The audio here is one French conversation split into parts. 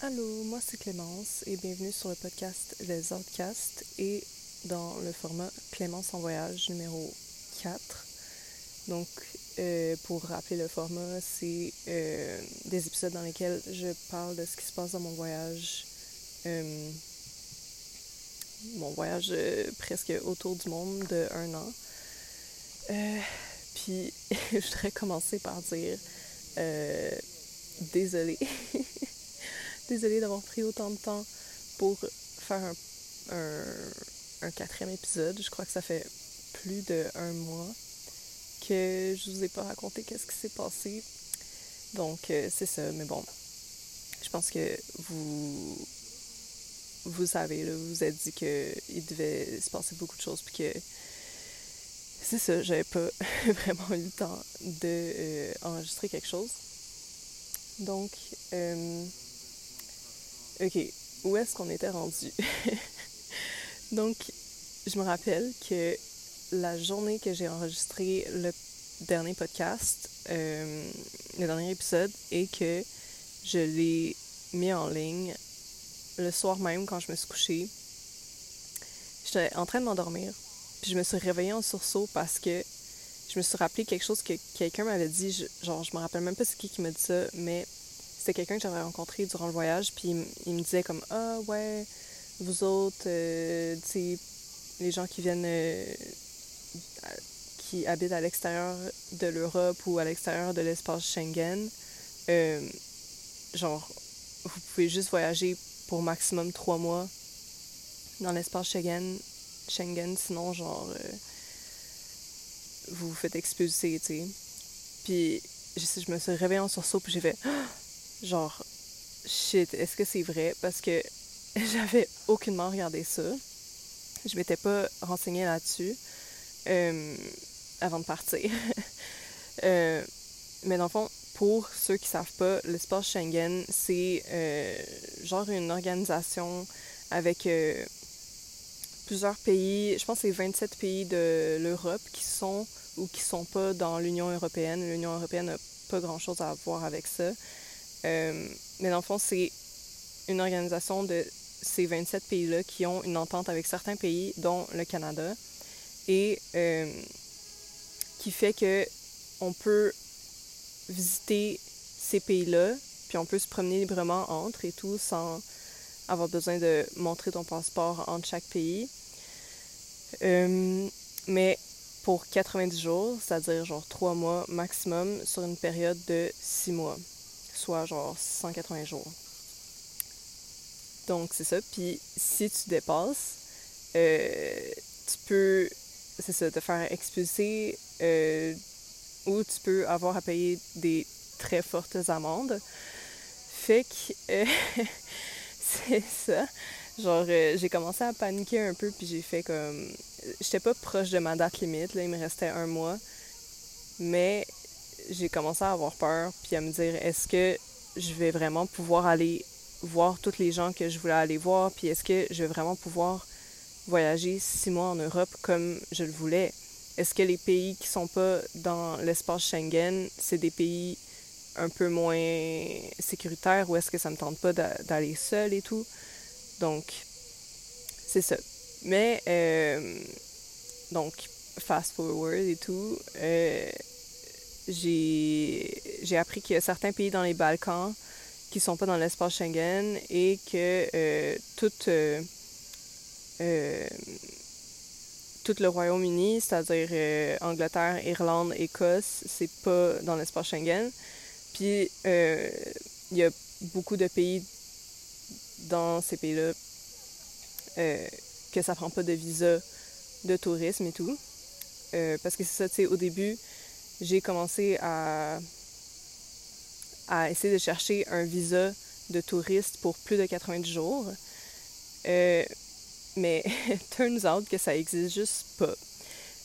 Allô, moi c'est Clémence et bienvenue sur le podcast Les Outcasts et dans le format Clémence en voyage numéro 4. Donc, euh, pour rappeler le format, c'est euh, des épisodes dans lesquels je parle de ce qui se passe dans mon voyage. Euh, mon voyage presque autour du monde de un an. puis, je voudrais commencer par dire désolée. Désolée d'avoir pris autant de temps pour faire un, quatrième épisode. Je crois que ça fait plus d'un mois que je vous ai pas raconté qu'est-ce qui s'est passé. Donc, euh, c'est ça. Mais bon, je pense que vous vous savez, vous vous êtes dit qu'il devait se passer beaucoup de choses, puis que c'est ça, j'avais pas vraiment eu le temps d'enregistrer euh, quelque chose. Donc, euh, OK, où est-ce qu'on était rendu? Donc, je me rappelle que la journée que j'ai enregistré le dernier podcast, euh, le dernier épisode, et que je l'ai mis en ligne le soir même quand je me suis couchée, j'étais en train de m'endormir. Puis je me suis réveillée en sursaut parce que je me suis rappelé quelque chose que quelqu'un m'avait dit. genre, je me rappelle même pas c'est qui qui m'a dit ça, mais c'était quelqu'un que j'avais rencontré durant le voyage, puis il, me disait comme Ah ouais, vous autres, euh, tu sais, les gens qui viennent, euh, qui habitent à l'extérieur de l'Europe ou à l'extérieur de l'espace Schengen, euh, genre, vous pouvez juste voyager pour maximum trois mois dans l'espace Schengen, Schengen, sinon, genre, vous vous faites expulser, tu sais. Puis, je, je me suis réveillée en sursaut, puis j'ai fait genre, shit, est-ce que c'est vrai? Parce que j'avais aucunement regardé ça. Je m'étais pas renseignée là-dessus euh, avant de partir. Euh, mais dans le fond, pour ceux qui savent pas, l'espace Schengen, c'est euh, genre une organisation avec plusieurs pays, je pense que c'est 27 pays de l'Europe qui sont ou qui sont pas dans l'Union européenne. L'Union européenne n'a pas grand-chose à voir avec ça. Euh, mais dans le fond, c'est une organisation de ces 27 pays-là qui ont une entente avec certains pays, dont le Canada, et euh, qui fait que on peut visiter ces pays-là, puis on peut se promener librement entre et tout sans avoir besoin de montrer ton passeport entre chaque pays. Euh, mais pour 90 jours, c'est-à-dire genre 3 mois maximum sur une période de 6 mois soit genre 180 jours. Donc, c'est ça. Puis, si tu dépasses, euh, tu peux, c'est ça, te faire expulser euh, ou tu peux avoir à payer des très fortes amendes. Fait que, euh, c'est ça. Genre, j'ai commencé à paniquer un peu, puis j'ai fait comme. J'étais pas proche de ma date limite, là, il me restait un mois. Mais j'ai commencé à avoir peur, puis à me dire est-ce que je vais vraiment pouvoir aller voir toutes les gens que je voulais aller voir, puis est-ce que je vais vraiment pouvoir voyager six mois en Europe comme je le voulais? Est-ce que les pays qui sont pas dans l'espace Schengen, c'est des pays un peu moins sécuritaires ou est-ce que ça me tente pas d'aller seul et tout? Donc, c'est ça. Mais, euh, donc, fast forward et tout, euh, j'ai appris qu'il y a certains pays dans les Balkans qui sont pas dans l'espace Schengen et que euh, tout, euh, euh, tout le Royaume-Uni, c'est-à-dire Angleterre, Irlande, Écosse, c'est pas dans l'espace Schengen. Puis il y a beaucoup de pays dans ces pays-là que ça prend pas de visa de tourisme et tout. parce que c'est ça, tu sais, au début, j'ai commencé à, essayer de chercher un visa de touriste pour plus de 90 jours. Euh, mais turns out que ça existe juste pas.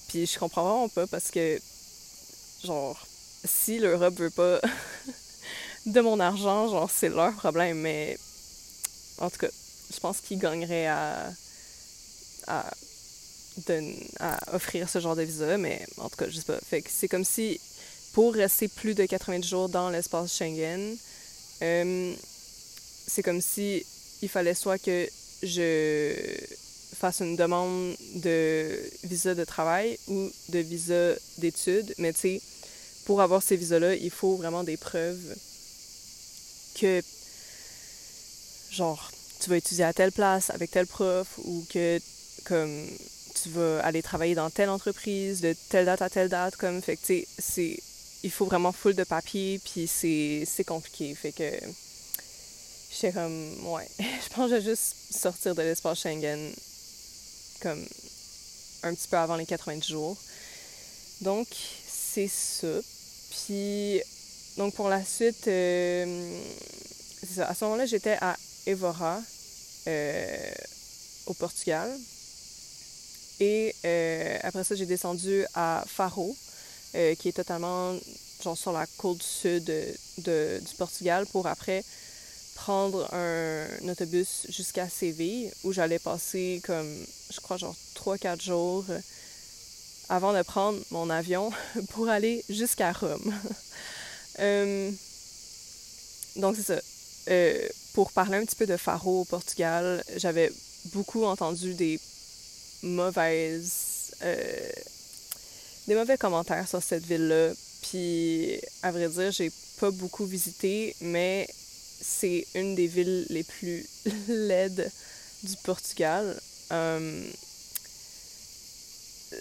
Puis je comprends vraiment pas parce que, genre, si l'Europe veut pas de mon argent, genre, c'est leur problème. Mais en tout cas, je pense qu'ils gagneraient à à offrir ce genre de visa, mais en tout cas, je sais pas. Fait que c'est comme si pour rester plus de 90 jours dans l'espace Schengen, euh, c'est comme si il fallait soit que je fasse une demande de visa de travail ou de visa d'études. Mais tu sais, pour avoir ces visas-là, il faut vraiment des preuves que, genre, tu vas étudier à telle place avec tel prof ou que, comme, tu vas aller travailler dans telle entreprise de telle date à telle date. Comme, fait que, tu. Il faut vraiment full de papier, puis c'est compliqué. Fait que. J'étais comme. Ouais. Je pense que je vais juste sortir de l'espace Schengen comme un petit peu avant les 90 jours. Donc, c'est ça. Puis, donc pour la suite, euh, ça. À ce moment-là, j'étais à Evora, euh, au Portugal. Et euh, après ça, j'ai descendu à Faro, qui est totalement genre sur la côte sud du Portugal, pour après prendre un, autobus jusqu'à Séville, où j'allais passer comme, je crois, genre 3-4 jours avant de prendre mon avion pour aller jusqu'à Rome. Euh, donc, c'est ça. Euh, pour parler un petit peu de Faro au Portugal, j'avais beaucoup entendu des mauvaises. Euh, des mauvais commentaires sur cette ville-là. Puis, à vrai dire, j'ai pas beaucoup visité, mais c'est une des villes les plus laides du Portugal.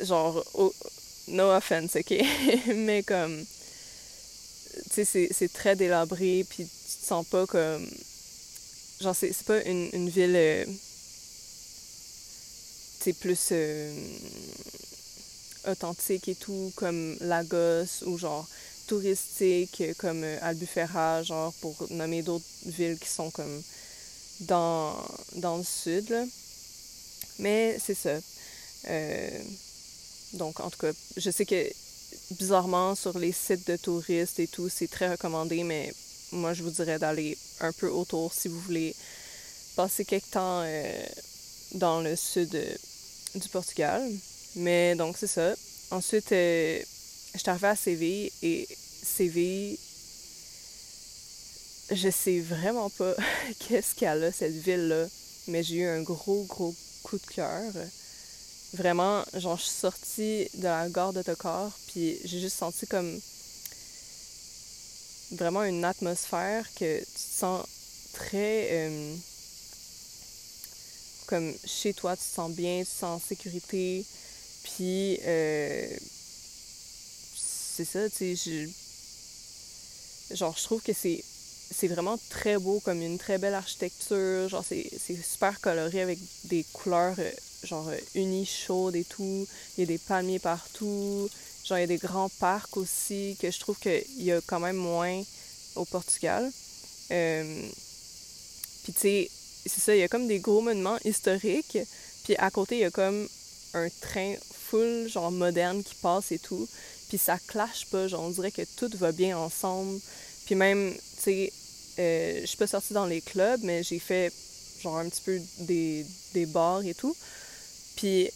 genre, no offense, ok? mais comme, tu sais, c'est très délabré, puis tu te sens pas comme. Genre, c'est pas une, une ville. Euh, sais, plus. Euh, authentique et tout, comme Lagos ou genre touristique comme euh, Albufeira, genre pour nommer d'autres villes qui sont comme dans, dans le sud. Là. Mais c'est ça. Donc, en tout cas, je sais que bizarrement, sur les sites de touristes et tout, c'est très recommandé, mais moi, je vous dirais d'aller un peu autour si vous voulez passer quelque temps euh, dans le sud euh, du Portugal. Mais donc, c'est ça. Ensuite, euh, je suis arrivée à Séville et Séville, je sais vraiment pas qu'est-ce qu'elle a, cette ville-là, mais j'ai eu un gros, gros coup de cœur vraiment, genre, je suis sortie de la gare d'autocar, puis j'ai juste senti comme vraiment une atmosphère que tu te sens très euh, comme chez toi, tu te sens bien, tu te sens en sécurité, puis euh, c'est ça, tu sais, genre, je trouve que c'est c'est vraiment très beau, comme une très belle architecture. Genre, c'est super coloré avec des couleurs euh, genre euh, unis chaudes et tout. Il y a des palmiers partout. Genre, il y a des grands parcs aussi que je trouve qu'il y a quand même moins au Portugal. Euh, puis, tu sais, c'est ça, il y a comme des gros monuments historiques. Puis, à côté, il y a comme un train full, genre moderne qui passe et tout. Puis, ça clash pas. Genre, on dirait que tout va bien ensemble. Puis, même, tu sais, euh, je suis pas sortie dans les clubs, mais j'ai fait genre un petit peu des, des bars et tout. Puis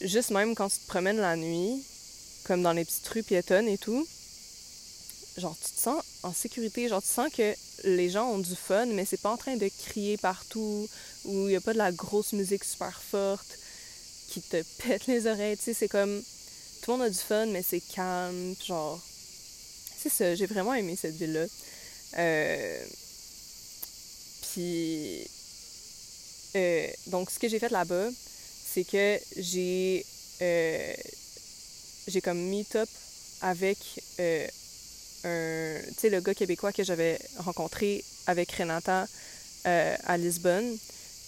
juste même quand tu te promènes la nuit, comme dans les petites rues piétonnes et tout, genre tu te sens en sécurité, genre tu sens que les gens ont du fun, mais c'est pas en train de crier partout, ou il y a pas de la grosse musique super forte qui te pète les oreilles, tu sais, c'est comme tout le monde a du fun, mais c'est calme, genre c'est ça, j'ai vraiment aimé cette ville-là. Euh, puis euh, donc ce que j'ai fait là-bas, c'est que j'ai euh, j'ai comme meet-up avec euh, tu sais le gars québécois que j'avais rencontré avec Renata euh, à Lisbonne.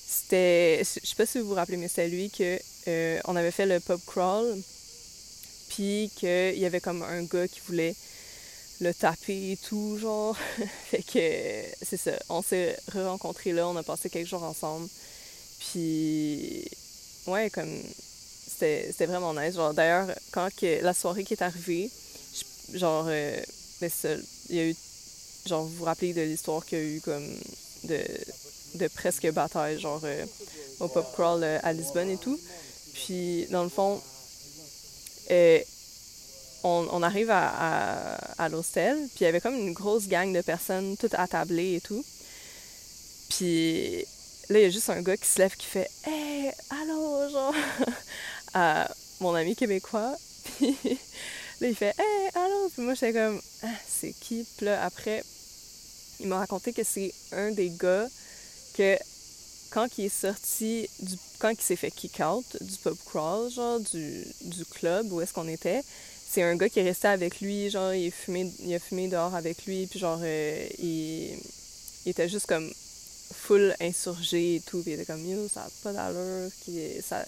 C'était je sais pas si vous vous rappelez mais c'est lui que on avait fait le pub crawl puis qu'il y avait comme un gars qui voulait le taper et tout genre. Fait que c'est ça. On s'est re-rencontrés là on a passé quelques jours ensemble. Puis ouais, comme c'était vraiment nice. D'ailleurs, quand que, la soirée qui est arrivée, genre, euh, ben, il y a eu, genre, vous vous rappelez de l'histoire qu'il y a eu comme de, de presque bataille, genre, euh, au pop crawl euh, à Lisbonne et tout. Puis, dans le fond, on, on, arrive à, à, à l'hostel, puis il y avait comme une grosse gang de personnes toutes attablées et tout. Puis là, il y a juste un gars qui se lève qui fait Hey, allô, genre, à mon ami québécois. Puis là, il fait Hey, allô. Puis moi, j'étais comme ah, C'est qui? Puis là, après, il m'a raconté que c'est un des gars que quand il est sorti, du, quand il s'est fait kick out du pub crawl, genre, du, du club où est-ce qu'on était, c'est un gars qui est resté avec lui, genre, il, fumé, il a fumé dehors avec lui, puis genre, euh, il, était juste comme full insurgé et tout, puis il était comme, ça n'a pas d'allure, ça,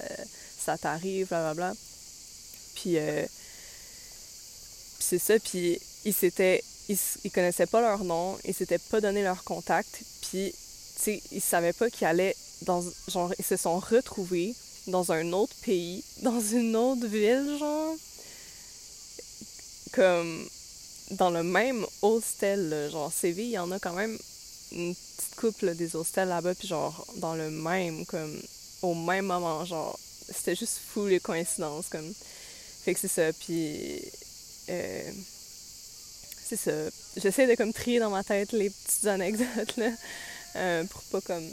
ça t'arrive, blablabla. Puis, euh, c'est ça, puis ils s'étaient, ils, connaissaient pas leur nom, ils s'étaient pas donné leur contact, puis, tu sais, ils savaient pas qu'ils allaient dans, genre, ils se sont retrouvés dans un autre pays, dans une autre ville, genre, comme dans le même hostel, genre CV, il y en a quand même une petite couple des hostels là-bas, puis genre dans le même, comme au même moment, genre c'était juste fou les coïncidences, comme. Fait que c'est ça, puis. Euh, c'est ça. J'essaie de comme trier dans ma tête les petites anecdotes, là, euh, pour pas comme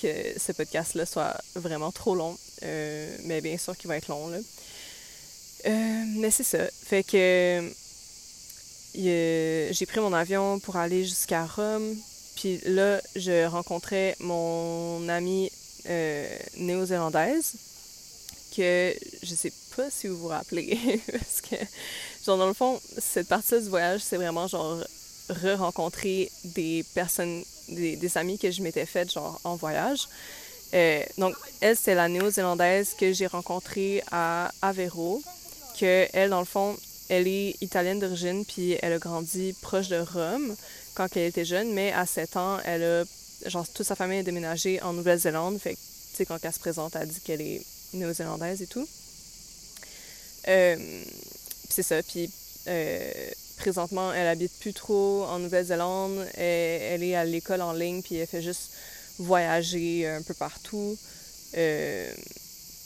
que ce podcast-là soit vraiment trop long. Euh, mais bien sûr qu'il va être long, là. Mais c'est ça. Fait que j'ai pris mon avion pour aller jusqu'à Rome. Puis là, je rencontrais mon amie néo-zélandaise que je sais pas si vous vous rappelez parce que genre dans le fond cette partie-là du voyage c'est vraiment genre re-rencontrer des personnes des, des amis que je m'étais faites genre en voyage euh, donc elle c'est la néo-zélandaise que j'ai rencontrée à Aveiro que elle, dans le fond, elle est italienne d'origine, puis elle a grandi proche de Rome quand elle était jeune, mais à 7 ans, elle a, genre, toute sa famille a déménagé en Nouvelle-Zélande, fait que, tu sais, quand elle se présente, elle dit qu'elle est néo-zélandaise et tout. Euh, c'est ça, puis euh, présentement, elle habite plus trop en Nouvelle-Zélande, elle, est à l'école en ligne, puis elle fait juste voyager un peu partout. Euh,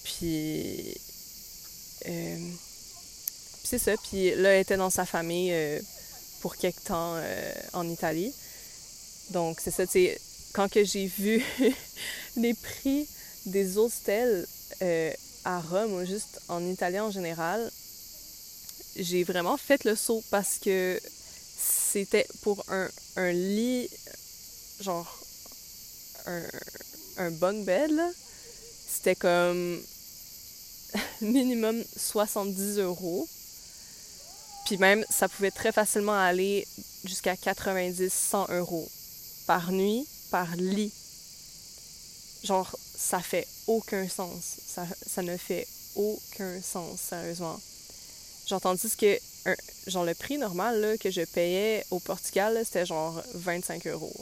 puis... Euh, c'est ça. Puis là, elle était dans sa famille pour quelque temps en Italie. Donc, c'est ça, tu quand que j'ai vu les prix des hostels à Rome, ou juste en Italie en général, j'ai vraiment fait le saut parce que c'était pour un, un lit, genre un, un bunk bed, C'était comme minimum 70 euros. Puis même, ça pouvait très facilement aller jusqu'à 90, 100 euros par nuit, par lit. Genre, ça fait aucun sens. Ça, ça ne fait aucun sens, sérieusement. Genre, tandis que, genre, le prix normal là, que je payais au Portugal, c'était genre 25 euros.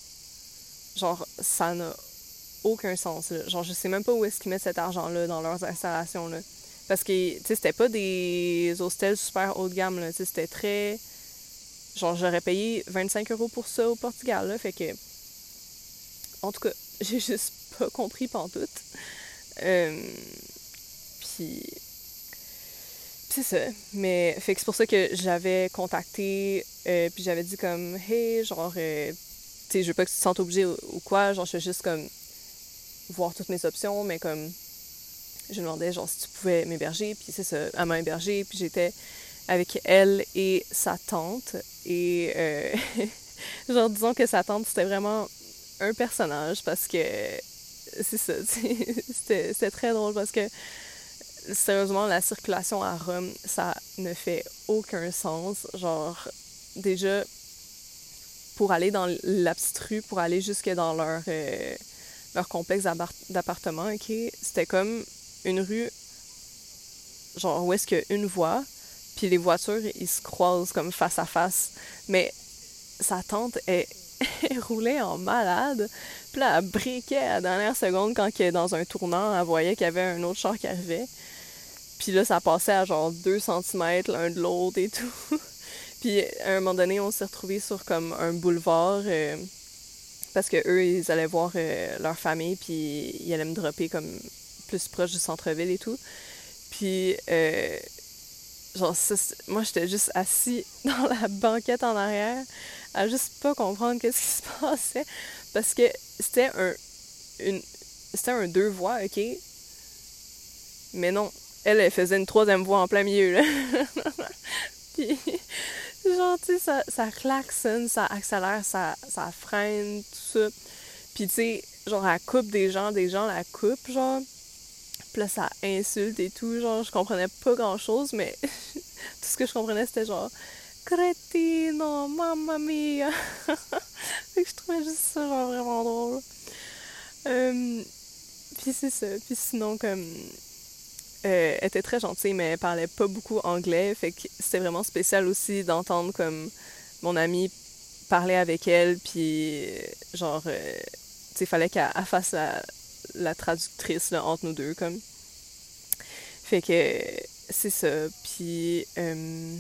Genre, ça n'a aucun sens. Genre, je sais même pas où est-ce qu'ils mettent cet argent-là dans leurs installations. Là. Parce que, tu sais, c'était pas des hostels super haut de gamme. C'était très. Genre, j'aurais payé 25 euros pour ça au Portugal, là. Fait que. En tout cas, j'ai juste pas compris pantoute. Euh... Puis. C'est ça. Mais, fait c'est pour ça que j'avais contacté, euh, puis j'avais dit comme, hey, genre, euh, tu sais, je veux pas que tu te sentes obligé ou, quoi. Genre, je veux juste comme voir toutes mes options, mais comme je demandais genre si tu pouvais m'héberger, puis c'est ça, elle m'a hébergée, puis j'étais avec elle et sa tante. Et euh, genre disons que sa tante c'était vraiment un personnage parce que c'est ça, c'était très drôle parce que sérieusement la circulation à Rome ça ne fait aucun sens. Genre déjà pour aller dans la pour aller jusque dans leur euh, complexe d'appartements, ok, c'était comme une rue, genre où est-ce qu'il y a une voie, puis les voitures, ils se croisent comme face à face. Mais sa tante, est roulée en malade. Puis là, elle briquait à la dernière seconde quand elle, dans un tournant, elle voyait qu'il y avait un autre char qui arrivait. Puis là, ça passait à genre 2 cm l'un de l'autre et tout. puis à un moment donné, on s'est retrouvés sur comme un boulevard. Euh, parce que eux, ils allaient voir euh, leur famille, puis ils allaient me dropper comme plus proche du centre-ville et tout. Puis, euh, genre, moi, j'étais juste assis dans la banquette en arrière, à juste pas comprendre qu'est-ce qui se passait. parce que c'était un une c'était un deux voix, ok? Mais non, elle, elle faisait une troisième voix en plein milieu, là. Puis, genre, tu sais, ça, ça klaxonne, ça accélère, ça, freine, tout ça. Puis, tu sais, genre, elle coupe des gens, des gens la coupent, genre. Puis là, ça insulte et tout, genre, je comprenais pas grand-chose, mais tout ce que je comprenais, c'était genre « Cretino, mamma mia! » Fait que je trouvais juste ça, genre, vraiment drôle. Euh, puis c'est ça. Puis sinon, comme... Euh, elle était très gentille, mais elle parlait pas beaucoup anglais. Fait que c'était vraiment spécial aussi d'entendre comme mon amie parler avec elle, puis genre, euh, tu fallait qu'elle fasse la, la traductrice là, entre nous deux, comme. Fait que c'est ça. Puis. Euh...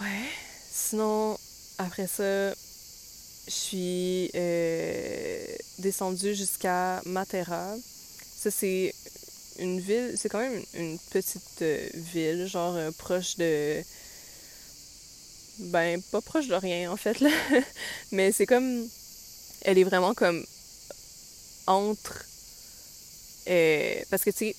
Ouais. Sinon, après ça, je suis euh, descendue jusqu'à Matera. Ça, c'est une ville, c'est quand même une, petite euh, ville, genre euh, proche de. Ben, pas proche de rien en fait, là. Mais c'est comme. Elle est vraiment comme entre. Euh, parce que, tu sais,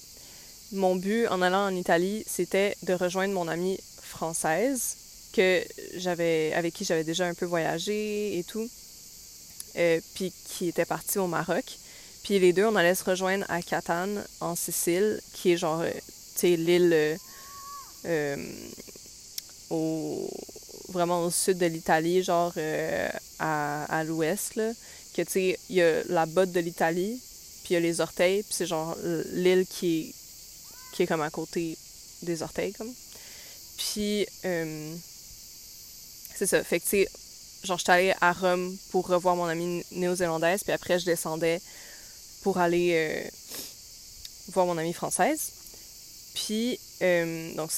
mon but en allant en Italie, c'était de rejoindre mon amie française, que j'avais avec qui j'avais déjà un peu voyagé et tout, puis qui était partie au Maroc. Puis les deux, on allait se rejoindre à Catane, en Sicile, qui est genre, euh, tu sais, l'île euh, euh, au, vraiment au sud de l'Italie, genre à, l'ouest, là. Que, tu sais, il y a la botte de l'Italie, puis il y a les orteils, puis c'est genre l'île qui est, qui est comme à côté des orteils, comme. Puis, c'est ça. Fait que, tu sais, genre, j'étais allée à Rome pour revoir mon amie néo-zélandaise, puis après, je descendais pour aller euh, voir mon amie française. Puis, euh, donc,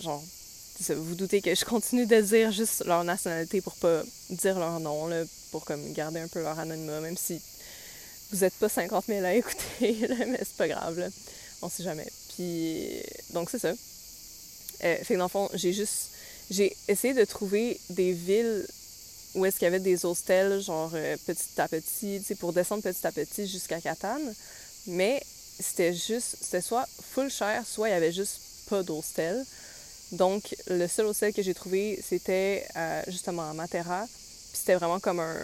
genre, vous doutez que je continue de dire juste leur nationalité pour pas dire leur nom, là, pour comme garder un peu leur anonymat, même si vous n'êtes pas 50 000 à écouter, mais c'est pas grave, là. on sait jamais. Puis, donc c'est ça. Euh, fait que dans le fond, j'ai juste, j'ai essayé de trouver des villes où est-ce qu'il y avait des hostels, genre euh, petit à petit, tu sais, pour descendre petit à petit jusqu'à Catane. Mais c'était juste, c'était soit full cher, soit il y avait juste pas d'hostel. Donc, le seul hostel que j'ai trouvé, c'était euh, justement à Matera. Puis c'était vraiment comme un.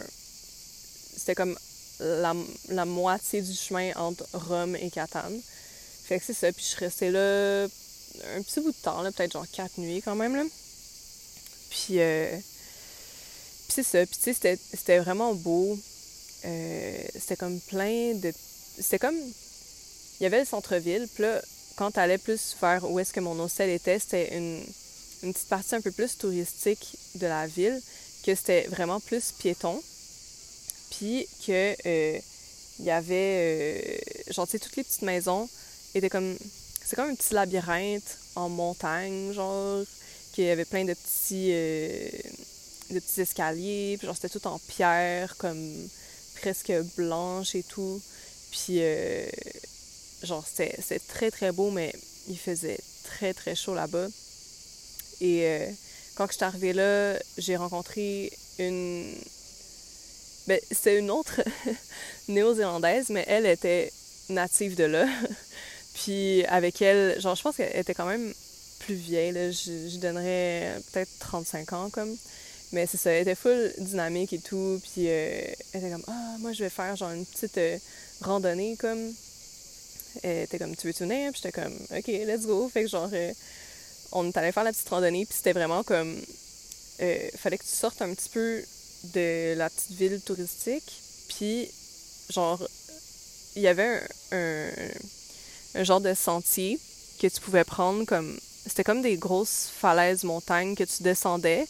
C'était comme la, moitié du chemin entre Rome et Catane. Fait que c'est ça. Puis je suis restée là un petit bout de temps, là, peut-être genre quatre nuits quand même. Là. Puis. Euh, puis c'est ça. Puis tu sais, c'était vraiment beau. Euh, c'était comme plein de. C'était comme. Il y avait le centre-ville. Puis là, quand t'allais plus vers où est-ce que mon hôtel était, c'était une, une petite partie un peu plus touristique de la ville, que c'était vraiment plus piéton. Puis que. Euh, il y avait. Euh, genre, tu sais, toutes les petites maisons étaient comme. C'est comme un petit labyrinthe en montagne, genre, qu'il y avait plein de petits des petits escaliers, puis genre c'était tout en pierre, comme presque blanche et tout. Puis euh, genre c'était très très beau, mais il faisait très très chaud là-bas. Et euh, quand je suis arrivée là, j'ai rencontré une. Ben, c'était une autre néo-zélandaise, mais elle était native de là. Puis avec elle, genre, je pense qu'elle était quand même plus vieille, je donnerais peut-être 35 ans, comme. Mais c'est ça, elle était full dynamique et tout. Puis euh, elle était comme, ah, moi je vais faire genre une petite euh, randonnée comme. Elle était comme, tu veux tourner? Puis j'étais comme, ok, let's go. Fait que genre, euh, on est faire la petite randonnée. Puis c'était vraiment comme, fallait que tu sortes un petit peu de la petite ville touristique. Puis, genre, il y avait un, un, genre de sentier que tu pouvais prendre comme. C'était comme des grosses falaises montagnes que tu descendais.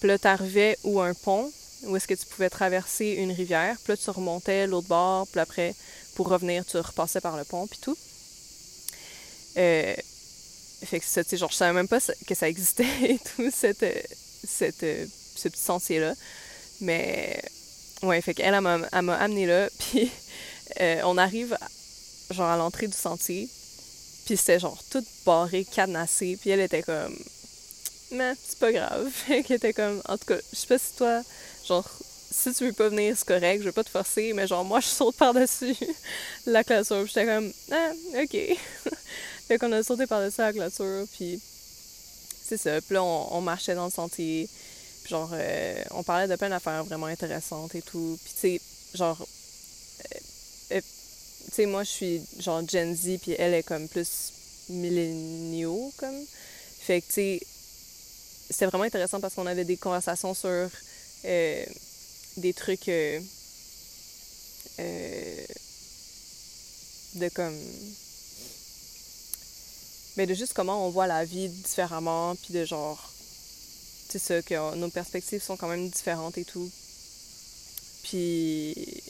Puis là, t'arrivais ou un pont, où est-ce que tu pouvais traverser une rivière. Puis là, tu remontais l'autre bord, puis après, pour revenir, tu repassais par le pont, puis tout. Euh, fait que ça, tu sais, genre, je savais même pas que ça existait et tout, cette, cette, ce petit sentier-là. Mais, ouais, fait qu'elle, elle m'a amené là, puis euh, on arrive, genre, à l'entrée du sentier, puis c'était, genre, tout barré, cadenassé, puis elle était comme mais c'est pas grave. Fait était comme. En tout cas, je sais pas si toi, genre, si tu veux pas venir, c'est correct, je vais pas te forcer, mais genre, moi, je saute par-dessus la clôture. j'étais comme, ah, ok. fait qu'on a sauté par-dessus la clôture, puis c'est ça. Puis là, on, marchait dans le sentier, puis genre, euh, on parlait de plein d'affaires vraiment intéressantes et tout. Puis tu sais, genre, euh, euh, tu sais, moi, je suis genre Gen Z, puis elle est comme plus milléniaux, comme. Fait que, tu sais, c'était vraiment intéressant parce qu'on avait des conversations sur des trucs euh, euh, de comme mais de juste comment on voit la vie différemment puis de genre c'est ça que nos perspectives sont quand même différentes et tout. Puis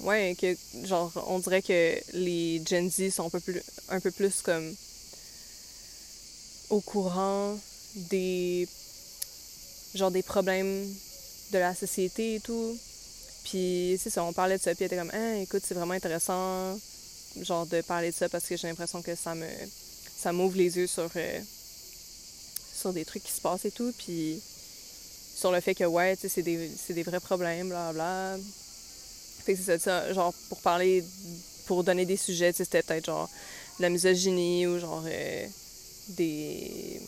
ouais que genre on dirait que les Gen Z sont un peu plus un peu plus comme au courant des genre des problèmes de la société et tout. Puis, c'est ça, on parlait de ça, puis elle était comme, ah, écoute, c'est vraiment intéressant, genre, de parler de ça parce que j'ai l'impression que ça me. ça m'ouvre les yeux sur. Euh, sur des trucs qui se passent et tout, puis sur le fait que, ouais, tu sais, c'est des, vrais problèmes, bla bla. Fait que c'est ça, genre, pour parler, pour donner des sujets, c'était peut-être genre la misogynie ou genre euh, des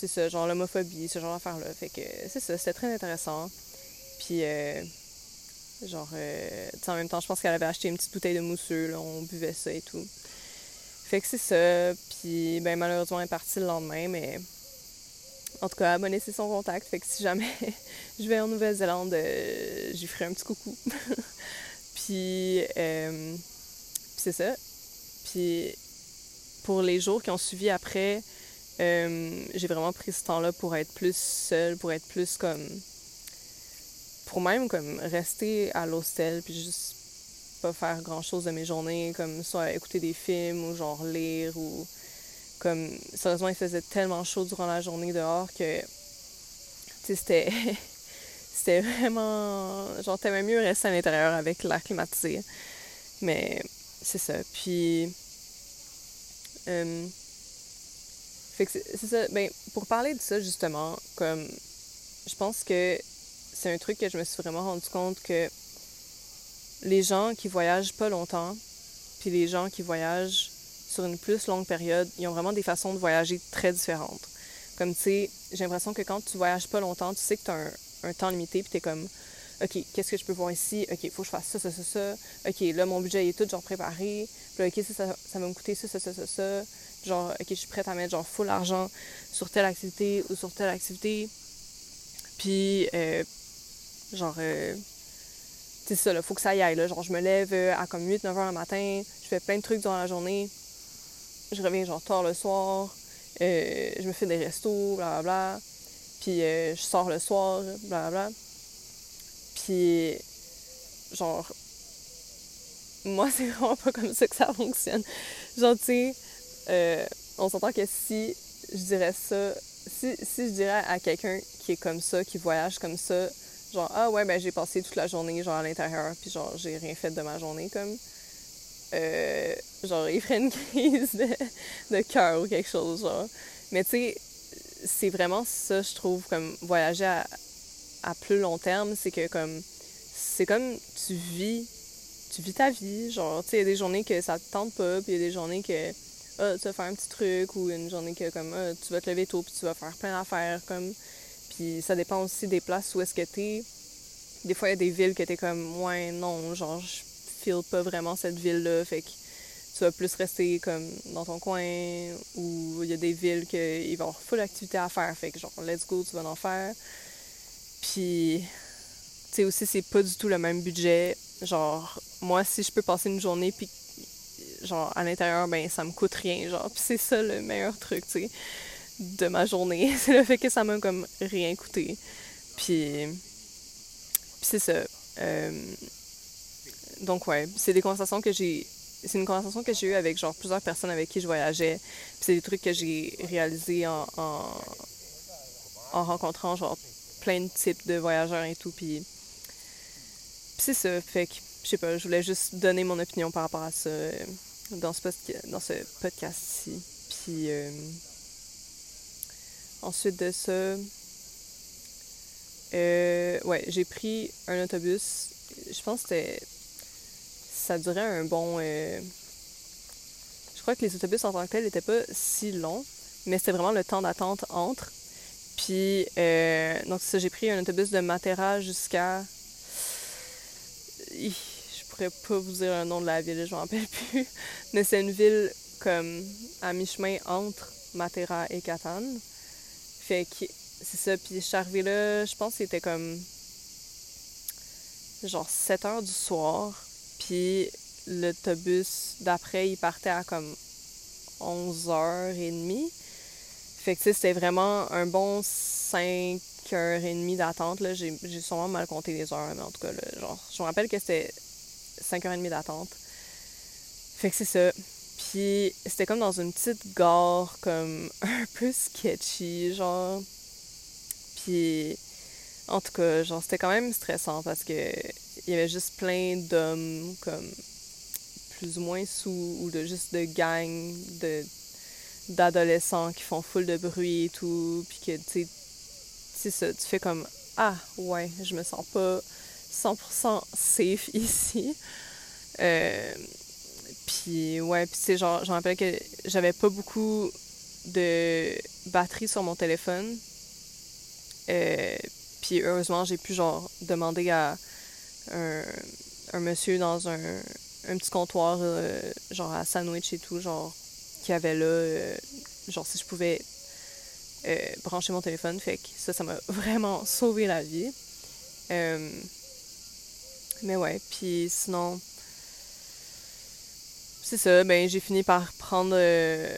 c'est ça, genre l'homophobie, ce genre d'affaires-là. Fait que c'est ça, c'était très intéressant. Puis, euh, genre, euh, en même temps, je pense qu'elle avait acheté une petite bouteille de mousseux, là, on buvait ça et tout. Fait que c'est ça. Puis, ben, malheureusement, elle est partie le lendemain, mais en tout cas, abonné, c'est son contact. Fait que si jamais je vais en Nouvelle-Zélande, euh, j'y ferai un petit coucou. puis, puis c'est ça. Puis, pour les jours qui ont suivi après, euh, j'ai vraiment pris ce temps-là pour être plus seule, pour être plus comme. pour même comme rester à l'hostel, puis juste pas faire grand-chose de mes journées, comme soit écouter des films ou genre lire ou. Comme, sérieusement, il faisait tellement chaud durant la journée dehors que. Tu sais, c'était. c'était vraiment. Genre, t'aimais mieux rester à l'intérieur avec l'air climatisé. Mais c'est ça. Puis. Euh, Ben, pour parler de ça, justement, comme je pense que c'est un truc que je me suis vraiment rendu compte que les gens qui voyagent pas longtemps, puis les gens qui voyagent sur une plus longue période, ils ont vraiment des façons de voyager très différentes. Comme tu sais, j'ai l'impression que quand tu voyages pas longtemps, tu sais que tu as un, temps limité, puis tu es comme, OK, qu'est-ce que je peux voir ici? OK, il faut que je fasse ça, ça, ça, ça. OK, là, mon budget est tout genre préparé. Puis là, OK, ça, ça, va me coûter ça, ça, ça, ça, ça genre, ok, je suis prête à mettre genre full argent sur telle activité ou sur telle activité. Puis, euh, genre, euh, c'est ça, là, faut que ça y aille, là. Genre, je me lève euh, à comme 8-9 heures le matin, je fais plein de trucs durant la journée, je reviens genre tard le soir, je me fais des restos, blablabla. Puis, je sors le soir, blablabla. Puis, genre, moi, c'est vraiment pas comme ça que ça fonctionne. Genre, tu sais, euh, on s'entend que si je dirais ça, si, si je dirais à quelqu'un qui est comme ça, qui voyage comme ça, genre, ah ouais, ben j'ai passé toute la journée, genre, à l'intérieur, puis genre, j'ai rien fait de ma journée, comme, euh, genre, il ferait une crise de, de cœur ou quelque chose, genre. Mais tu sais, c'est vraiment ça, je trouve, comme voyager à, à plus long terme, c'est que, comme, c'est comme tu vis, tu vis ta vie, genre, tu sais, il y a des journées que ça te tente pas, puis il y a des journées que ah, tu vas faire un petit truc ou une journée que comme ah, tu vas te lever tôt puis tu vas faire plein d'affaires comme puis ça dépend aussi des places où est-ce que t'es. Des fois il y a des villes que t'es comme ouais non genre je file pas vraiment cette ville là fait que tu vas plus rester comme dans ton coin ou il y a des villes que ils vont avoir full activité à faire fait que genre let's go tu vas en faire puis tu sais aussi c'est pas du tout le même budget genre moi si je peux passer une journée puis genre à l'intérieur, ben ça me coûte rien, genre. Puis c'est ça le meilleur truc, tu sais, de ma journée. c'est le fait que ça m'a comme rien coûté. Puis, c'est ça. Euh, donc ouais, c'est des conversations que j'ai c'est une conversation que j'ai eue avec genre plusieurs personnes avec qui je voyageais. Puis c'est des trucs que j'ai réalisés en, en, rencontrant genre plein de types de voyageurs et tout. Puis, c'est ça. Fait que, je sais pas, je voulais juste donner mon opinion par rapport à ça dans ce, dans ce podcast-ci. Puis euh, ensuite de ça, euh, ouais, j'ai pris un autobus. Je pense que. Ça durait un bon. Euh, je crois que les autobus en tant que tels n'étaient pas si longs, mais c'était vraiment le temps d'attente entre. Puis, euh, donc, ça, j'ai pris un autobus de Matera jusqu'à. Je pourrais pas vous dire le nom de la ville, je m'en rappelle plus. Mais c'est une ville comme à mi-chemin entre Matera et Catane. Fait que c'est ça. Puis je suis arrivée là, je pense que c'était comme genre 7 heures du soir. Puis l'autobus d'après, il partait à comme 11h30. Fait que c'était vraiment un bon 5h30 d'attente. J'ai, j'ai sûrement mal compté les heures, mais en tout cas, genre, je me rappelle que c'était 5h30 d'attente. Fait que c'est ça. Puis c'était comme dans une petite gare, comme un peu sketchy, genre. Puis en tout cas, genre, c'était quand même stressant parce que il y avait juste plein d'hommes, comme plus ou moins sous, ou de juste de gangs de d'adolescents qui font full de bruit et tout, puis que, tu sais, tu fais comme, ah, ouais, je me sens pas 100% safe ici. Euh, puis ouais, puis c'est genre, je me rappelle que j'avais pas beaucoup de batterie sur mon téléphone. Euh, puis heureusement, j'ai pu genre demander à un, monsieur dans un, petit comptoir, euh, genre à sandwich et tout, genre, qui avait là, euh, genre si je pouvais brancher mon téléphone. Fait que ça, ça m'a vraiment sauvé la vie. mais ouais, puis sinon, c'est ça, ben j'ai fini par prendre euh,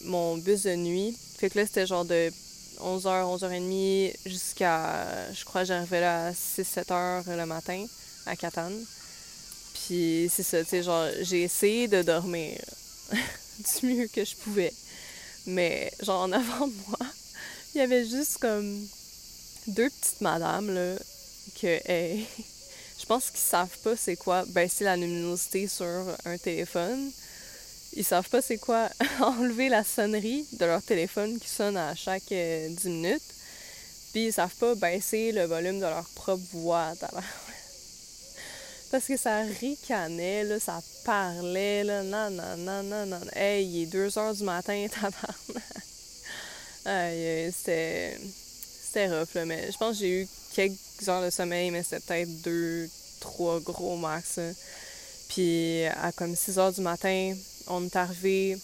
mon bus de nuit. Fait que là, c'était genre de 11h, 11h30 jusqu'à. Je crois j'arrivais là à 6-7h le matin à Catane. Puis c'est ça, tu sais, genre, j'ai essayé de dormir du mieux que je pouvais. Mais genre, en avant de moi, il y avait juste comme deux petites madames, là, que, hey, je pense qu'ils savent pas c'est quoi baisser la luminosité sur un téléphone. Ils savent pas c'est quoi enlever la sonnerie de leur téléphone qui sonne à chaque 10 euh, minutes. Puis ils savent pas baisser le volume de leur propre voix. Parce que ça ricanait, là, ça parlait, là, non, non, non, non, non. Hey, il est 2 heures du matin, tabarnak. Aïe, c'était... C'était rough, là, mais je pense que j'ai eu quelques heures de sommeil, mais c'était peut-être deux, trois gros max. Puis à comme 6 heures du matin, on est arrivé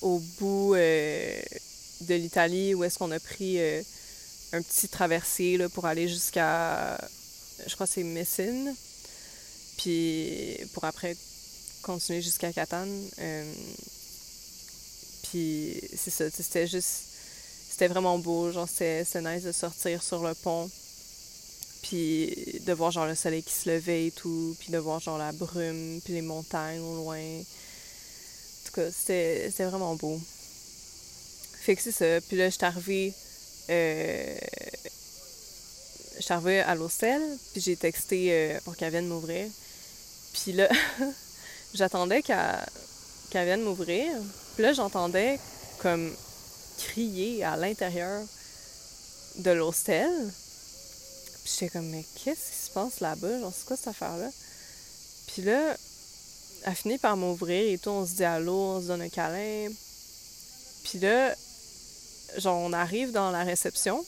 au bout euh, de l'Italie où est-ce qu'on a pris euh, un petit traversier là, pour aller jusqu'à, je crois que c'est Messine. Puis pour après continuer jusqu'à Catane. Euh, puis c'est ça, c'était juste c'était vraiment beau, genre c'était nice de sortir sur le pont, puis de voir genre le soleil qui se levait et tout, puis de voir genre la brume, puis les montagnes au loin. En tout cas, c'était vraiment beau. Fait que c'est ça. Puis là, je suis arrivée, euh, je suis arrivée à l'hostel, puis j'ai texté euh, pour qu'elle vienne m'ouvrir. Puis là, j'attendais qu'elle vienne m'ouvrir. Puis là, j'entendais comme crier à l'intérieur de l'hostel. Puis j'étais comme, mais qu'est-ce qui se passe là-bas? Genre, c'est quoi cette affaire-là? Puis là, elle finit par m'ouvrir et tout, on se dit allô, on se donne un câlin. Puis là, genre, on arrive dans la réception.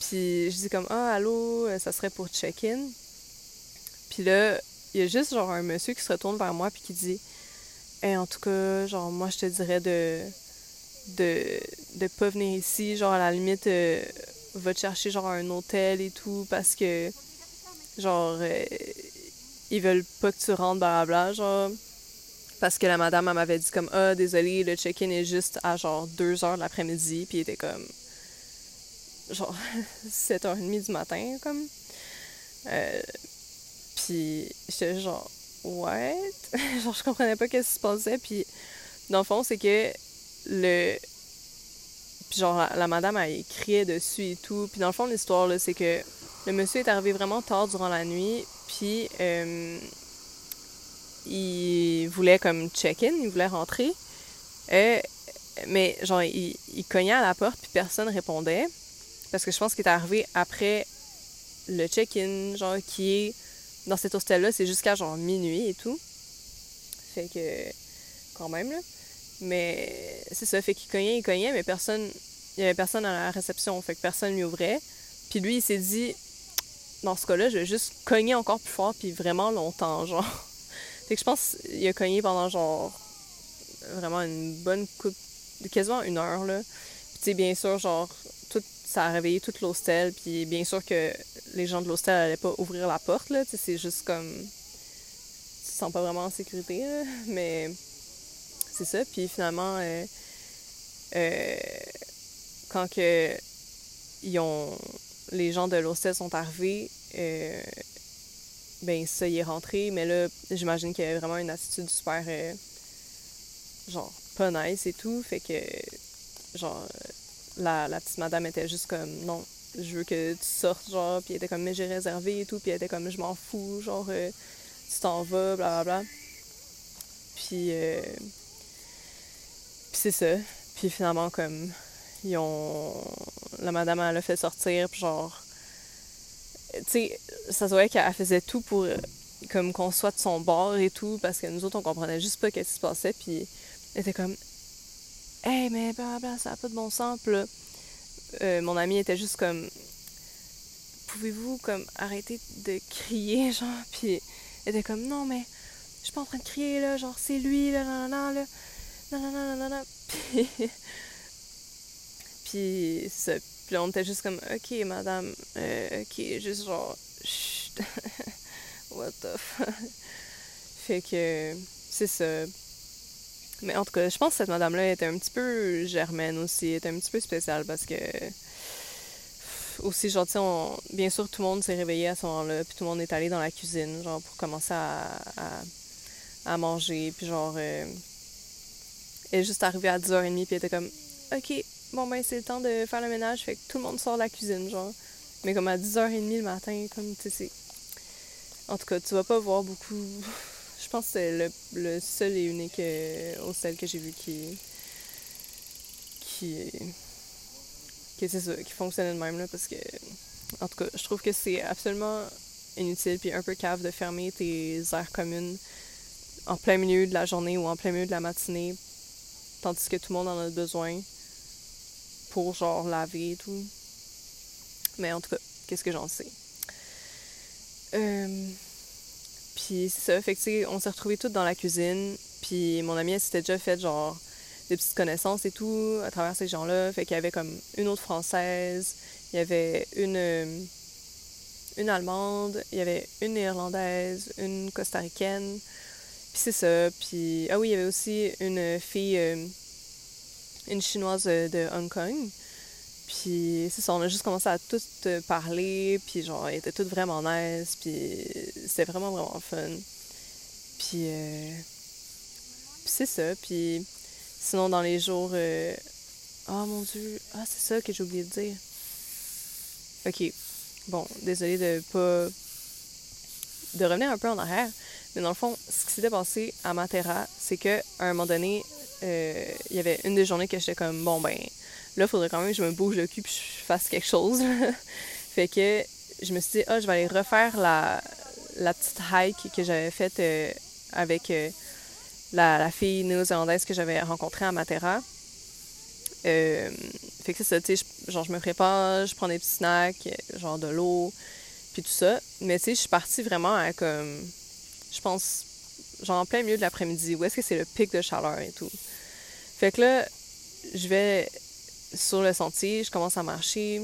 Puis je dis comme, ah, allô, ça serait pour check-in. Puis là, il y a juste genre un monsieur qui se retourne vers moi puis qui dit en tout cas, genre, moi, je te dirais de, de, de pas venir ici. Genre, à la limite, euh, va te chercher, genre, un hôtel et tout, parce que, genre, euh, ils veulent pas que tu rentres, blablabla, genre. Parce que la madame, m'avait dit comme, ah, désolé, le check-in est juste à, genre, 2 heures de l'après-midi, puis il était comme, genre, 7h30 du matin, comme. Euh, puis, j'étais genre, what? genre, je comprenais pas qu'est-ce qui se passait. Puis, dans le fond, c'est que le. Puis, genre, la, madame, a écrit dessus et tout. Puis, dans le fond, l'histoire, là, c'est que le monsieur est arrivé vraiment tard durant la nuit. Puis, euh, il voulait comme check-in, il voulait rentrer. Euh, mais, genre, il, il, cognait à la porte, puis personne répondait. Parce que je pense qu'il est arrivé après le check-in, genre, qui est dans cet hostel-là, c'est jusqu'à genre minuit et tout. Fait que, quand même, là. Mais c'est ça, fait qu'il cognait, il cognait, mais personne, il y avait personne à la réception, fait que personne lui ouvrait. Puis lui, il s'est dit, dans ce cas-là, je vais juste cogner encore plus fort, puis vraiment longtemps, genre. Fait que je pense qu'il a cogné pendant genre vraiment une bonne coupe, quasiment une heure, là. Puis tu sais, bien sûr, genre, ça a réveillé toute l'hostel, puis bien sûr que les gens de l'hostel allaient pas ouvrir la porte, là. C'est juste comme. Tu te sens pas vraiment en sécurité, là. Mais c'est ça. Puis finalement, euh, euh, quand que ils ont, les gens de l'hostel sont arrivés, euh, ben ça, il est rentré. Mais là, j'imagine qu'il y avait vraiment une attitude super, genre, pas nice et tout. Fait que, genre, la, petite madame était juste comme, non, je veux que tu sortes, genre, puis elle était comme, mais j'ai réservé et tout, puis elle était comme, je m'en fous, genre, tu t'en vas, bla bla bla. Puis, puis c'est ça. Puis finalement, comme, ils ont. La madame, elle l'a fait sortir, puis genre. Tu sais, ça se voyait qu'elle faisait tout pour comme qu'on soit de son bord et tout, parce que nous autres, on comprenait juste pas qu'est-ce qui se passait, puis elle était comme. Hey, mais blablabla, ça n'a pas de bon sens. Là, euh, mon ami était juste comme. Pouvez-vous, comme, arrêter de crier, genre, puis elle était comme, non, mais je suis pas en train de crier, là, genre, c'est lui, là, là, là, là non, non, non, non, Puis, puis, ça, puis on était juste comme, ok, madame, euh, ok, juste genre, chut, what the fuck? Fait que, c'est ça. Mais en tout cas, je pense que cette madame-là était un petit peu germaine aussi, était un petit peu spéciale parce que aussi, genre, tu bien sûr, tout le monde s'est réveillé à ce moment-là, puis tout le monde est allé dans la cuisine, genre, pour commencer à, à, manger, puis genre, euh, elle est juste arrivée à 10h30 puis elle était comme OK, bon ben c'est le temps de faire le ménage, fait que tout le monde sort de la cuisine, genre. Mais comme à 10h30 le matin, comme tu sais, En tout cas, tu vas pas voir beaucoup. Je pense que c'est le, seul et unique euh, hôtel que j'ai vu qui. qui. qui c'est ça, qui de même là, parce que. En tout cas, je trouve que c'est absolument inutile puis un peu cave de fermer tes aires communes en plein milieu de la journée ou en plein milieu de la matinée tandis que tout le monde en a besoin pour genre laver et tout. Mais en tout cas, qu'est-ce que j'en sais? Euh, puis c'est ça, fait que on s'est retrouvés toutes dans la cuisine, puis mon amie, elle s'était déjà fait genre des petites connaissances et tout à travers ces gens-là. Fait qu'il y avait comme une autre française, il y avait une, euh, une allemande, il y avait une néerlandaise, une costaricaine, puis c'est ça. Puis, ah oui, il y avait aussi une fille, euh, une chinoise de Hong Kong. Puis c'est ça, on a juste commencé à toutes parler, puis genre, elles étaient toutes vraiment nice, puis c'était vraiment, vraiment fun. Puis, euh, puis c'est ça, puis sinon dans les jours... Euh... Oh mon dieu, ah c'est ça que j'ai oublié de dire. Ok, bon, désolée de pas... de revenir un peu en arrière, mais dans le fond, ce qui s'était passé à Matera, c'est qu'à un moment donné, euh, il y avait une des journées que j'étais comme, bon, ben, là, il faudrait quand même que je me bouge le cul puis je fasse quelque chose. fait que je me suis dit, ah, je vais aller refaire la, la petite hike que j'avais faite euh, avec euh, la, fille néo-zélandaise que j'avais rencontrée à Matera. fait que c'est ça, tu sais, genre, je me prépare, je prends des petits snacks, genre de l'eau, puis tout ça. Mais tu sais, je suis partie vraiment à comme je pense, genre en plein milieu de l'après-midi, où est-ce que c'est le pic de chaleur et tout. Fait que là, je vais sur le sentier, je commence à marcher.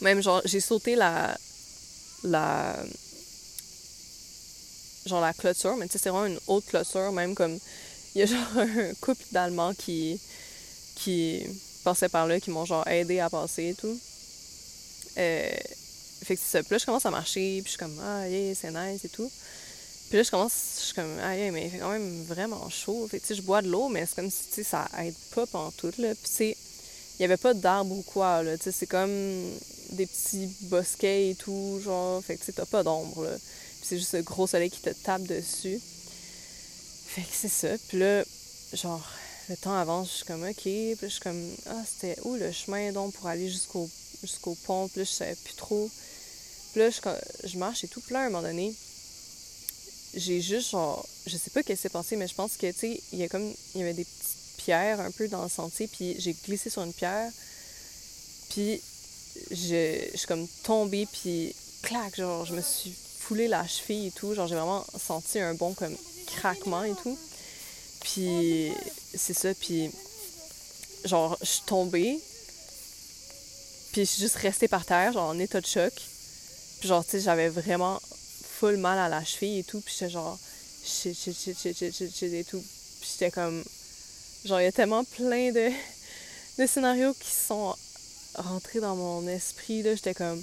Même genre, j'ai sauté la. la. genre la clôture, mais tu sais, c'est vraiment une haute clôture, même comme. Il y a genre un couple d'Allemands qui. qui passaient par là, qui m'ont genre aidé à passer et tout. Euh, fait que c'est ça. Puis là, je commence à marcher, puis je suis comme, ah, yeah, c'est nice et tout. Puis là, je commence, je suis comme, ah, mais il fait quand même vraiment chaud. Fait tu je bois de l'eau, mais c'est comme si, tu sais, ça aide pas pendant tout, là. Puis, tu sais, il y avait pas d'arbres ou quoi, là. Tu sais, c'est comme des petits bosquets et tout, genre. Fait que, tu sais, t'as pas d'ombre, là. Puis c'est juste le gros soleil qui te tape dessus. Fait que c'est ça. Puis là, genre, le temps avance, je suis comme, OK. Puis je suis comme, ah, c'était où le chemin, donc, pour aller jusqu'au jusqu'au pont? Puis là, je savais plus trop. Puis là, je, je marche et tout. Puis là, à un moment donné, j'ai juste genre. Je sais pas ce qui s'est passé, mais je pense que, tu sais, il y a comme. Il y avait des petites pierres un peu dans le sentier. Puis j'ai glissé sur une pierre. Puis je, je suis comme tombée. Puis clac, genre, je me suis foulé la cheville et tout. Genre, j'ai vraiment senti un bon comme craquement et tout. Puis c'est ça. Puis genre, je suis tombée. Puis je suis juste restée par terre, genre en état de choc. Puis genre, tu sais, j'avais vraiment full mal à la cheville et tout. Puis j'étais genre, shit, shit, shit, shit, shit, shit et tout. Puis j'étais comme, genre, il y a tellement plein de, de scénarios qui sont rentrés dans mon esprit, là. J'étais comme,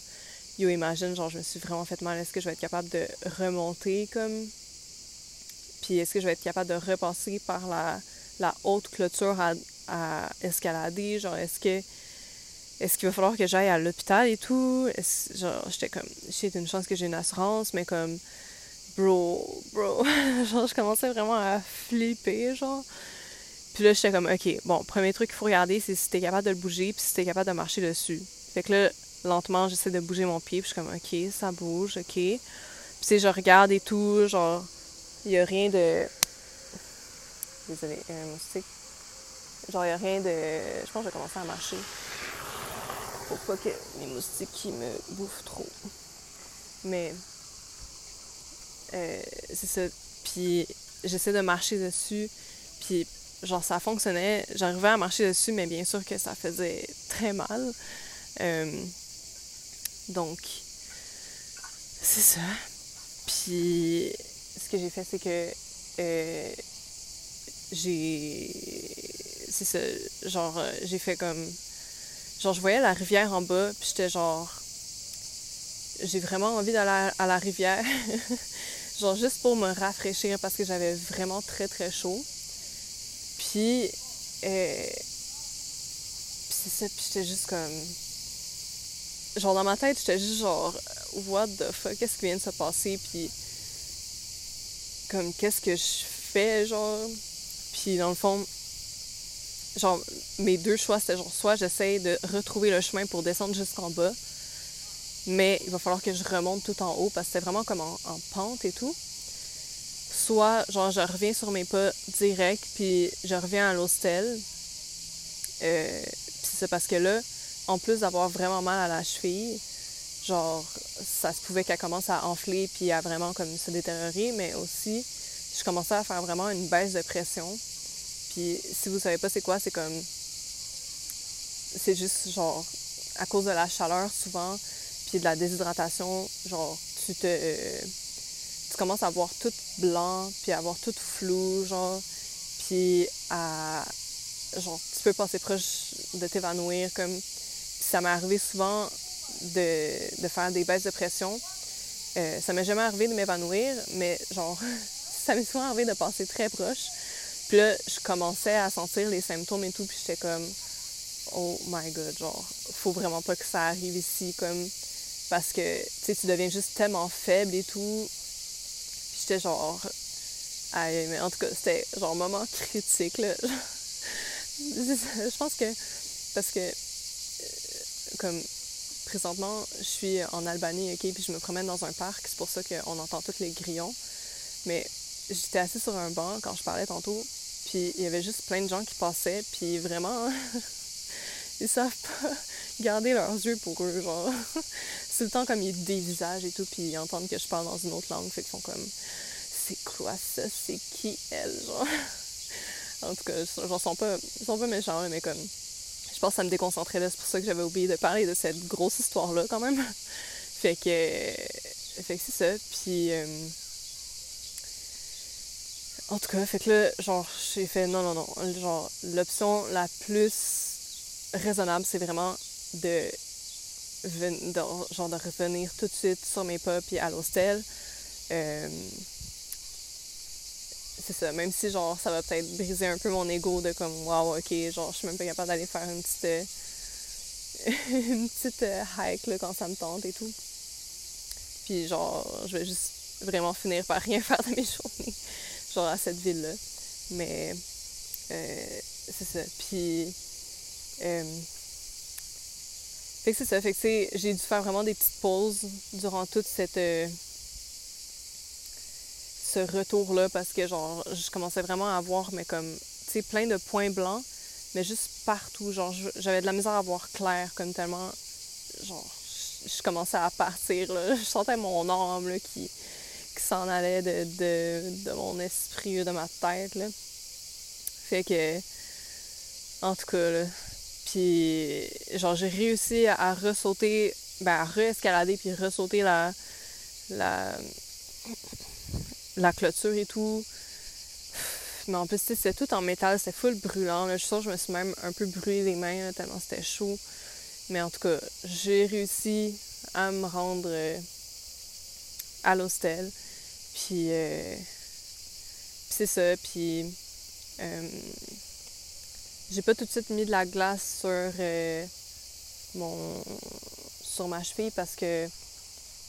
yo, imagine, genre, je me suis vraiment fait mal. Est-ce que je vais être capable de remonter, comme? Puis est-ce que je vais être capable de repasser par la, la haute clôture à, escalader? Genre, est-ce que est-ce qu'il va falloir que j'aille à l'hôpital et tout? Genre, j'étais comme, j'ai une chance que j'ai une assurance, mais comme, bro, bro. genre, je commençais vraiment à flipper, genre. Puis là, j'étais comme, OK, bon, premier truc qu'il faut regarder, c'est si t'es capable de le bouger, puis si t'es capable de marcher dessus. Fait que là, lentement, j'essaie de bouger mon pied, puis je suis comme, OK, ça bouge, OK. Puis si je regarde et tout, genre, il y a rien de. Désolée, un moustique. Genre, il n'y a rien de. Je pense que je vais commencer à marcher. Pour pas que les moustiques me bouffent trop. Mais. Euh, c'est ça. Puis j'essaie de marcher dessus. Puis, genre, ça fonctionnait. J'arrivais à marcher dessus, mais bien sûr que ça faisait très mal. Euh, donc, c'est ça. Puis, ce que j'ai fait, c'est que euh, j'ai. C'est ça. Genre, euh, j'ai fait comme. Genre, je voyais la rivière en bas, puis j'étais genre. J'ai vraiment envie d'aller à la rivière. genre, juste pour me rafraîchir parce que j'avais vraiment très très chaud. Puis. Euh, puis c'est ça, puis j'étais juste comme. Genre, dans ma tête, j'étais juste genre. What the fuck, qu'est-ce qui vient de se passer? Puis. Comme, qu'est-ce que je fais, genre? Puis dans le fond, genre, mes deux choix, c'était genre, soit j'essaie de retrouver le chemin pour descendre jusqu'en bas, mais il va falloir que je remonte tout en haut parce que c'était vraiment comme en, pente et tout. Soit, genre, je reviens sur mes pas direct, puis je reviens à l'hostel. Euh, puis c'est parce que là, en plus d'avoir vraiment mal à la cheville, genre, ça se pouvait qu'elle commence à enfler puis à vraiment comme se détériorer, mais aussi, je commençais à faire vraiment une baisse de pression. Puis si vous savez pas c'est quoi, c'est comme. C'est juste genre à cause de la chaleur souvent, puis de la déshydratation, genre tu te. Tu commences à voir tout blanc, puis à voir tout flou, genre. Puis à. Genre, tu peux passer proche de t'évanouir, comme. Puis ça m'est arrivé souvent de, de, faire des baisses de pression. Euh, ça m'est jamais arrivé de m'évanouir, mais genre, ça m'est souvent arrivé de passer très proche. Puis là, je commençais à sentir les symptômes et tout, puis j'étais comme, oh my god, genre, faut vraiment pas que ça arrive ici, comme, parce que, tu sais, tu deviens juste tellement faible et tout. Genre, aïe, mais en tout cas, c'était genre moment critique, là. je pense que, parce que, euh, comme, présentement, je suis en Albanie, ok, puis je me promène dans un parc, c'est pour ça qu'on entend tous les grillons. Mais j'étais assise sur un banc quand je parlais tantôt, puis il y avait juste plein de gens qui passaient, puis vraiment, ils savent pas garder leurs yeux pour eux, genre. C'est le temps comme ils dévisagent et tout, puis ils entendent que je parle dans une autre langue, fait qu'ils font comme c'est quoi ça, c'est qui elle, genre? En tout cas, genre, sont pas, ils sont pas méchants, mais comme, je pense que ça me déconcentrait là, c'est pour ça que j'avais oublié de parler de cette grosse histoire-là, quand même. fait que, fait que c'est ça, puis... Euh, en tout cas, fait que là, genre, j'ai fait non, non, non. Genre, l'option la plus raisonnable, c'est vraiment de, genre, de revenir tout de suite sur mes pas puis à l'hostel. Euh, c'est ça, même si genre ça va peut-être briser un peu mon ego de comme wow ok genre je suis même pas capable d'aller faire une petite euh, une petite euh, hike quand ça me tente et tout. Puis genre je vais juste vraiment finir par rien faire de mes journées genre à cette ville-là. Mais c'est ça. Puis, Fait que c'est ça. Fait que j'ai dû faire vraiment des petites pauses durant toute cette. Euh, ce retour-là parce que, genre, je commençais vraiment à avoir, mais comme, tu sais, plein de points blancs, mais juste partout. Genre, j'avais de la misère à voir clair, comme tellement. Genre, je commençais à partir, là. Je sentais mon âme, là, qui, qui s'en allait de, de, de, mon esprit, de ma tête, là. Fait que. En tout cas, là. Puis, genre, j'ai réussi à, ressauter, ben, à re-escalader, puis ressauter la. la. la clôture et tout. Mais en plus, c'était tout en métal, c'était full brûlant. Je suis sûre que je me suis même un peu brûlé les mains, tellement c'était chaud. Mais en tout cas, j'ai réussi à me rendre euh, à l'hostel. Puis, euh, c'est ça. Puis, euh, j'ai pas tout de suite mis de la glace sur mon sur ma cheville parce que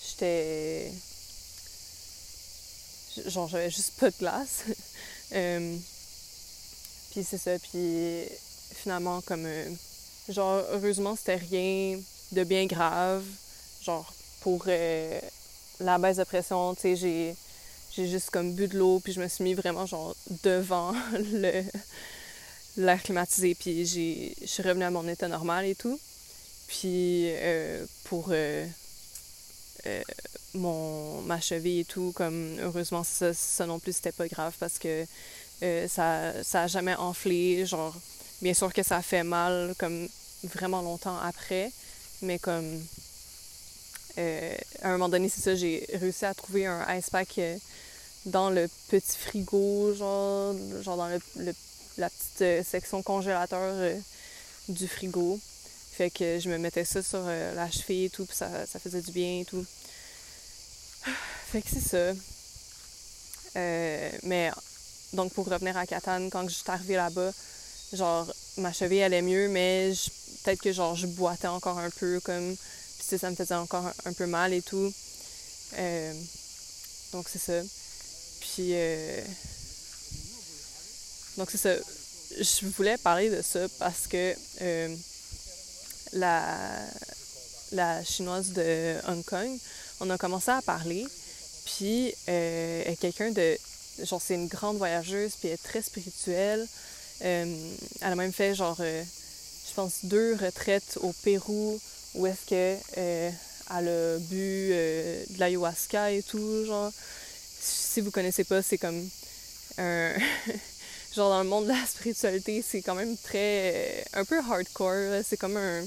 j'étais genre j'avais juste pas de glace. puis c'est ça, puis finalement comme Genre, heureusement, c'était rien de bien grave. Genre, pour euh, la baisse de pression, tu sais, j'ai, j'ai juste comme bu de l'eau, puis je me suis mis vraiment, genre, devant le, l'air climatisé, puis j'ai, je suis revenue à mon état normal et tout. Puis, euh, pour euh, mon, ma cheville et tout, comme, heureusement, ça, ça non plus, c'était pas grave parce que ça, ça jamais enflé, genre Bien sûr que ça fait mal comme vraiment longtemps après, mais comme euh, à un moment donné, c'est ça, j'ai réussi à trouver un ice pack euh, dans le petit frigo, genre, genre dans le, la petite euh, section congélateur du frigo. Fait que je me mettais ça sur la cheville et tout, puis ça, ça, faisait du bien et tout. Fait que c'est ça. mais donc pour revenir à Catane, quand je suis arrivée là-bas, genre ma cheville allait mieux, mais peut-être que genre je boitais encore un peu comme puis ça me faisait encore un, peu mal et tout. Euh, donc c'est ça. Puis euh, donc c'est ça. Je voulais parler de ça parce que euh, la la chinoise de Hong Kong, on a commencé à parler, puis elle est quelqu'un de genre c'est une grande voyageuse puis elle est très spirituelle. Euh, elle a même fait genre, euh, je pense, deux retraites au Pérou où est-ce que euh, elle a bu de l'ayahuasca et tout, genre. Si vous connaissez pas, c'est comme un... genre dans le monde de la spiritualité, c'est quand même très... un peu hardcore, c'est comme un...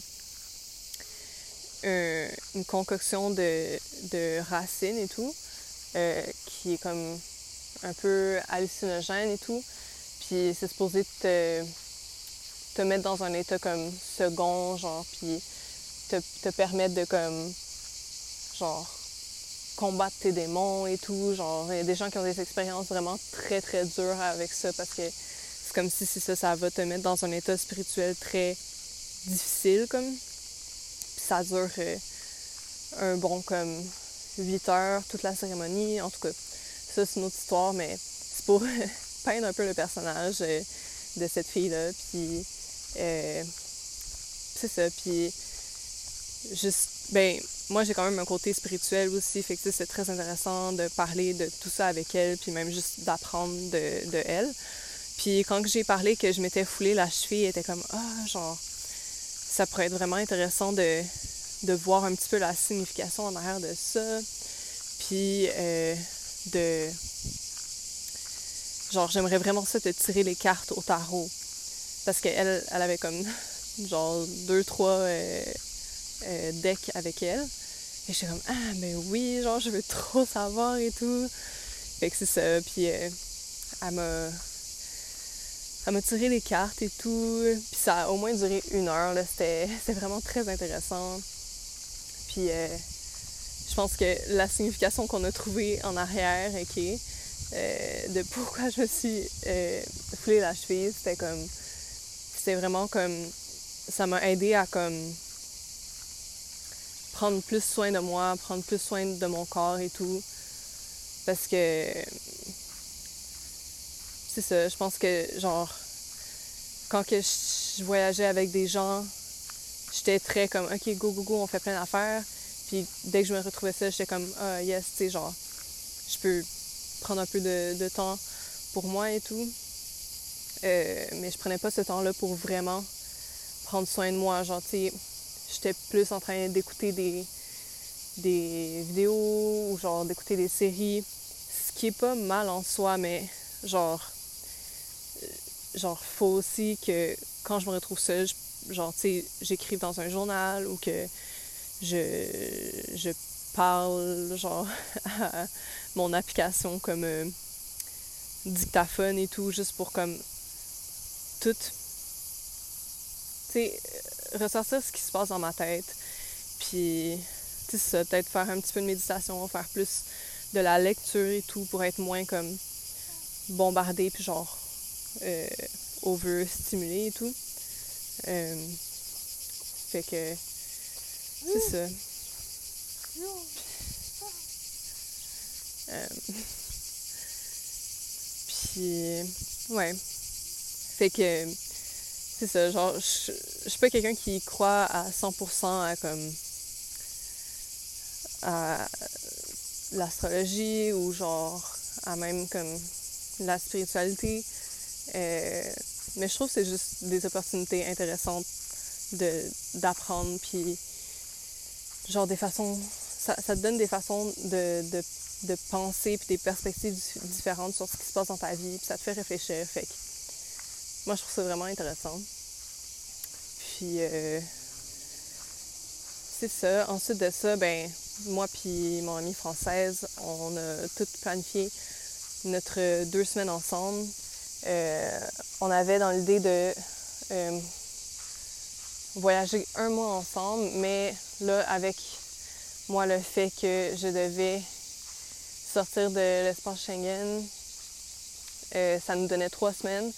une concoction de, de racines et tout, qui est comme un peu hallucinogène et tout. Puis c'est supposé te, te mettre dans un état comme second, genre, puis te, te permettre de comme, genre, combattre tes démons et tout. Genre, il y a des gens qui ont des expériences vraiment très, très dures avec ça parce que c'est comme si, si ça, ça va te mettre dans un état spirituel très difficile, comme. Puis ça dure euh, un bon, comme, 8 heures, toute la cérémonie. En tout cas, ça, c'est une autre histoire, mais c'est pour peindre un peu le personnage euh, de cette fille-là. Puis, euh, c'est ça. Puis, juste, ben, moi, j'ai quand même un côté spirituel aussi. Fait que c'est très intéressant de parler de tout ça avec elle, puis même juste d'apprendre de, de, elle. Puis, quand j'ai parlé que je m'étais foulée la cheville, elle était comme, ah, genre, ça pourrait être vraiment intéressant de, de voir un petit peu la signification en arrière de ça. Puis, euh, de Genre, j'aimerais vraiment ça te tirer les cartes au tarot. Parce qu'elle elle avait comme, genre, deux, trois euh, euh, decks avec elle. Et j'étais comme, ah, ben oui, genre, je veux trop savoir et tout. Fait que c'est ça. Puis euh, elle m'a. Elle m'a tiré les cartes et tout. Puis ça a au moins duré une heure. Là. C'était, vraiment très intéressant. Puis je pense que la signification qu'on a trouvée en arrière, ok, euh, de pourquoi je me suis euh, foulé la cheville. C'était comme. C'était vraiment comme. Ça m'a aidé à comme. Prendre plus soin de moi, prendre plus soin de mon corps et tout. Parce que. C'est ça, je pense que, genre. Quand que je voyageais avec des gens, j'étais très comme, OK, go, go, go, on fait plein d'affaires. Puis dès que je me retrouvais ça, j'étais comme, ah, yes, tu sais, genre, je peux prendre un peu de, temps pour moi et tout. Euh, mais je prenais pas ce temps-là pour vraiment prendre soin de moi. Genre, tu sais, j'étais plus en train d'écouter des, des vidéos ou genre d'écouter des séries. Ce qui est pas mal en soi, mais genre, euh, genre, faut aussi que quand je me retrouve seule, genre, tu sais, j'écrive dans un journal ou que je, je parle, genre, à mon application comme euh, dictaphone et tout, juste pour comme tout, tu sais, ressortir ce qui se passe dans ma tête. Puis, tu sais, peut-être faire un petit peu de méditation, faire plus de la lecture et tout pour être moins comme bombardé, puis genre, euh, over-stimulé et tout. Euh, fait que c'est ça. Euh, puis, ouais. Fait que, c'est ça, genre, je, suis pas quelqu'un qui croit à 100% à comme. à l'astrologie ou genre à même comme la spiritualité. Euh, mais je trouve que c'est juste des opportunités intéressantes d'apprendre, puis genre des façons, ça, te donne des façons de, de, penser, puis des perspectives différentes sur ce qui se passe dans ta vie, puis ça te fait réfléchir. Fait moi, je trouve ça vraiment intéressant. Puis, euh, c'est ça. Ensuite de ça, ben, moi puis mon amie française, on a tout planifié notre deux semaines ensemble. Euh, on avait dans l'idée de euh, voyager un mois ensemble, mais là, avec moi, le fait que je devais sortir de l'espace Schengen, ça nous donnait trois semaines.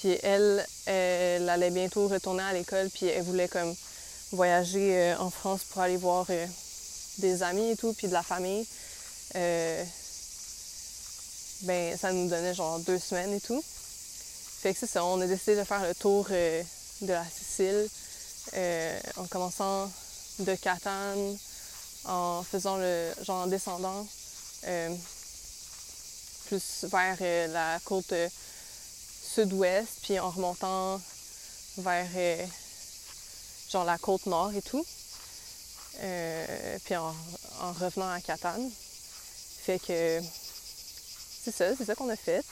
Puis elle, elle allait bientôt retourner à l'école, puis elle voulait comme voyager euh, en France pour aller voir euh, des amis et tout, puis de la famille. ben, ça nous donnait genre deux semaines et tout. Fait que c'est ça, on a décidé de faire le tour de la Sicile euh, en commençant de Catane, en faisant le genre en descendant euh, plus vers euh, la côte sud-ouest, puis en remontant vers genre la côte nord et tout. puis en, revenant à Catane. Fait que c'est ça, c'est ça qu'on a fait.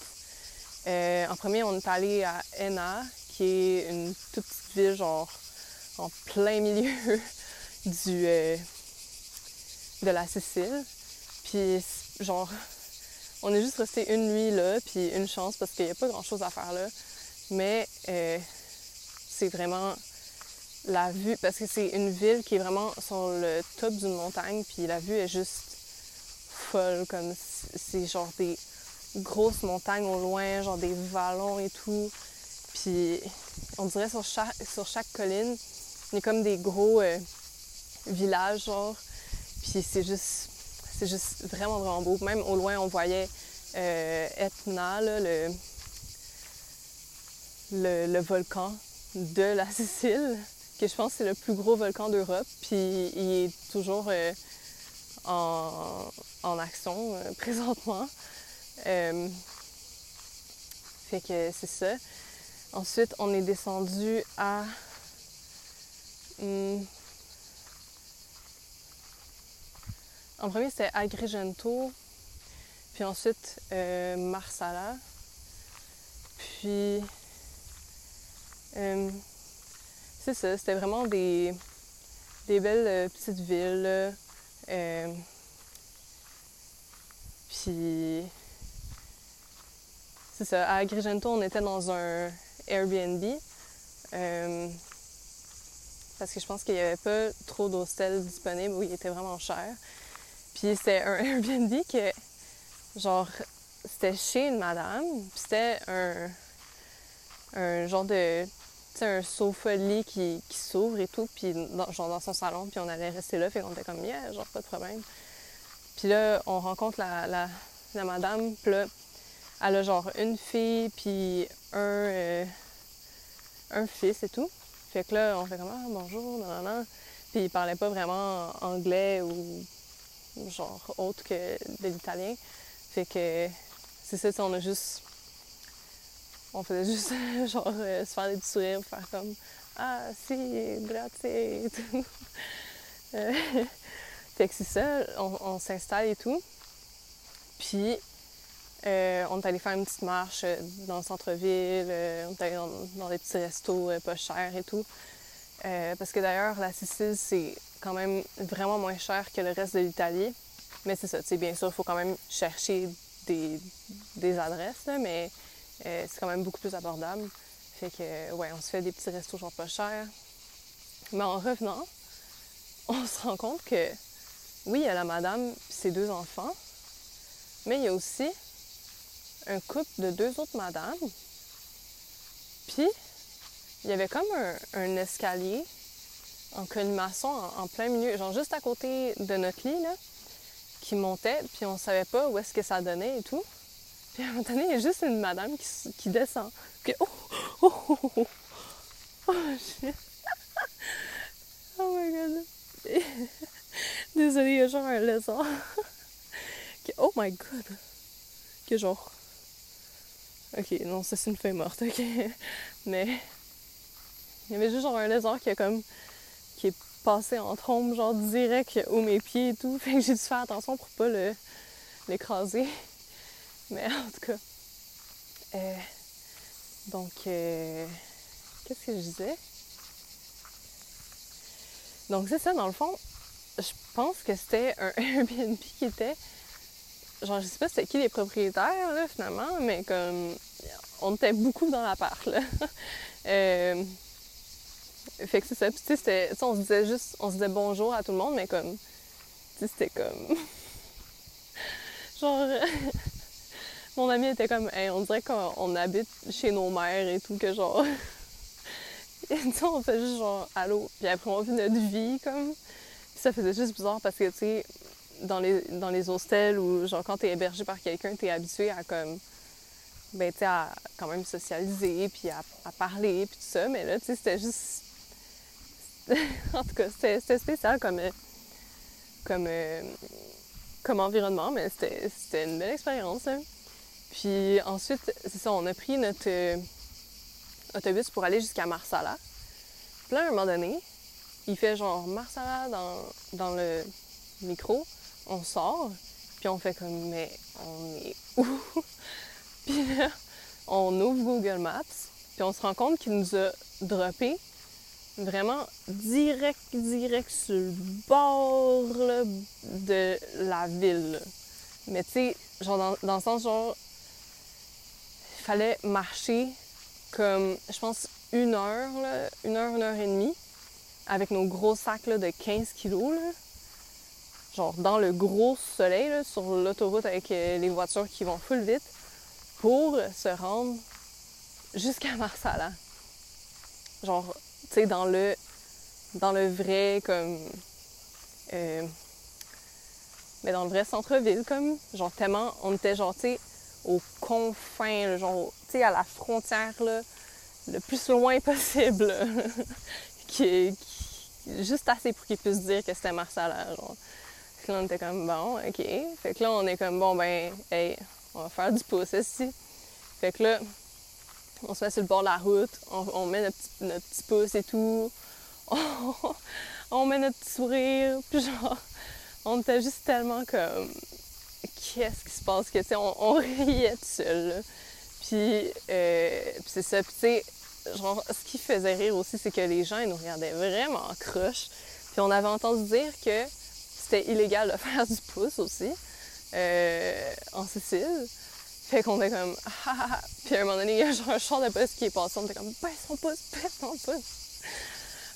en premier, on est allé à Enna, qui est une toute petite ville genre en plein milieu du, euh, de la Sicile. Puis, genre, on est juste resté une nuit là, puis une chance parce qu'il n'y a pas grand-chose à faire là. Mais euh, c'est vraiment la vue, parce que c'est une ville qui est vraiment sur le top d'une montagne, puis la vue est juste folle, comme c'est genre des grosses montagnes au loin, genre des vallons et tout. Puis on dirait sur chaque, sur chaque colline, il y a comme des gros euh, villages, genre. Puis c'est juste, c'est juste vraiment, vraiment beau. Même au loin, on voyait euh, Etna, le, le, volcan de la Sicile, que je pense c'est le plus gros volcan d'Europe. Puis il est toujours euh, en, en, action présentement. fait que c'est ça. Ensuite, on est descendu à Hmm. En premier, c'était Agrigento, puis ensuite euh, Marsala, puis euh, c'est ça, c'était vraiment des, belles euh, petites villes. puis c'est ça, à Agrigento, on était dans un Airbnb parce que je pense qu'il n'y avait pas trop d'hostels disponibles où il était vraiment cher. Puis c'était un Airbnb que, genre, c'était chez une madame, puis c'était un, un genre de, un sofa-lit qui, qui s'ouvre et tout, puis genre dans son salon, puis on allait rester là, fait qu'on était comme, yeah, genre, pas de problème. Puis là, on rencontre la, la, la madame, puis là, elle a genre une fille, puis un, euh, un fils et tout. Fait que là, on fait comme, ah, bonjour, non. Puis il parlait pas vraiment anglais ou genre autre que de l'italien. Fait que c'est ça, on a juste. On faisait juste genre euh, se faire des sourires, faire comme Ah si, grazie et tout. Euh, fait que c'est ça, on, s'installe et tout. Puis euh, on est allé faire une petite marche dans le centre-ville, on est allé dans, des petits restos pas chers et tout. parce que d'ailleurs, la Sicile, c'est quand même vraiment moins cher que le reste de l'Italie. Mais c'est ça, tu sais, bien sûr, il faut quand même chercher des, adresses, mais euh, c'est quand même beaucoup plus abordable. Fait que, ouais, on se fait des petits restos genre pas chers. Mais en revenant, on se rend compte que, oui, il y a la madame et ses deux enfants, mais il y a aussi un couple de deux autres madames. Puis, il y avait comme un, escalier en colimaçon en, en, plein milieu, genre juste à côté de notre lit, là qui montait, puis on savait pas où est-ce que ça donnait et tout. Puis à un moment donné, il y a juste une madame qui, descend. Puis oh, oh, oh, oh, oh, shit. oh my god. Désolée, il y a genre un lézard. oh my god. Que genre. Ok, non, ça c'est une feuille morte, ok. Mais. Il y avait juste genre un lézard qui a comme. Passé en trombe, genre direct où mes pieds et tout. Fait que j'ai dû faire attention pour pas l'écraser. Mais en tout cas. Euh, donc, euh, qu'est-ce que je disais? Donc, c'est ça, dans le fond, je pense que c'était un Airbnb qui était. Genre, je sais pas c'était qui les propriétaires, là, finalement, mais comme. On était beaucoup dans l'appart, là. euh, fait que c'est ça. Puis, tu sais, on se disait juste, on se disait bonjour à tout le monde, mais comme, tu sais, c'était comme. Genre, mon ami était comme, on dirait qu'on habite chez nos mères et tout, que genre. tu sais, on fait juste genre, allô. Puis après, on vit notre vie, comme. Ça faisait juste bizarre parce que, tu sais, dans les, dans les hostels ou genre quand t'es hébergé par quelqu'un, t'es habitué à comme ben tu à quand même socialiser puis à, à parler puis tout ça mais là tu sais c'était juste en tout cas, c'était spécial comme, euh, comme, euh, comme environnement, mais c'était une belle expérience. Hein. Puis ensuite, c'est ça, on a pris notre euh, autobus pour aller jusqu'à Marsala. Puis là, à un moment donné, il fait genre Marsala dans, dans le micro, on sort, puis on fait comme, mais on est où? puis là, on ouvre Google Maps, puis on se rend compte qu'il nous a droppé vraiment direct, direct sur le bord de la ville. Mais tu sais, genre dans, dans, le sens genre, il fallait marcher comme, je pense, une heure, une heure, une heure et demie, avec nos gros sacs de 15 kilos. genre dans le gros soleil, sur l'autoroute avec euh, les voitures qui vont full vite, pour se rendre jusqu'à Marsala. Genre, tu sais, dans le, dans le vrai, comme. Euh, mais dans le vrai centre-ville, comme. Genre, tellement. On était, genre, tu sais, aux confins, genre, tu sais, à la frontière, là, le plus loin possible. qui, juste assez pour qu'ils puissent dire que c'était Marsala, genre. Fait là, on était comme, bon, OK. Fait que là, on est comme, bon, ben, hey, on va faire du pouce ici. Fait que là, on se met sur le bord de la route, on, met notre, petit pouce et tout, on, met notre petit sourire, puis genre, on était juste tellement comme, qu'est-ce qui se passe, que, on, riait tout seul, Puis, euh, puis c'est ça, puis tu sais, genre, ce qui faisait rire aussi, c'est que les gens, ils nous regardaient vraiment croche. Puis on avait entendu dire que c'était illégal de faire du pouce aussi, euh, en Sicile. Fait qu'on est comme ah, ah, ah. Puis à un moment donné, il y a genre un char de poste qui est passé, on était comme baisse ton pouce, baisse ton pouce.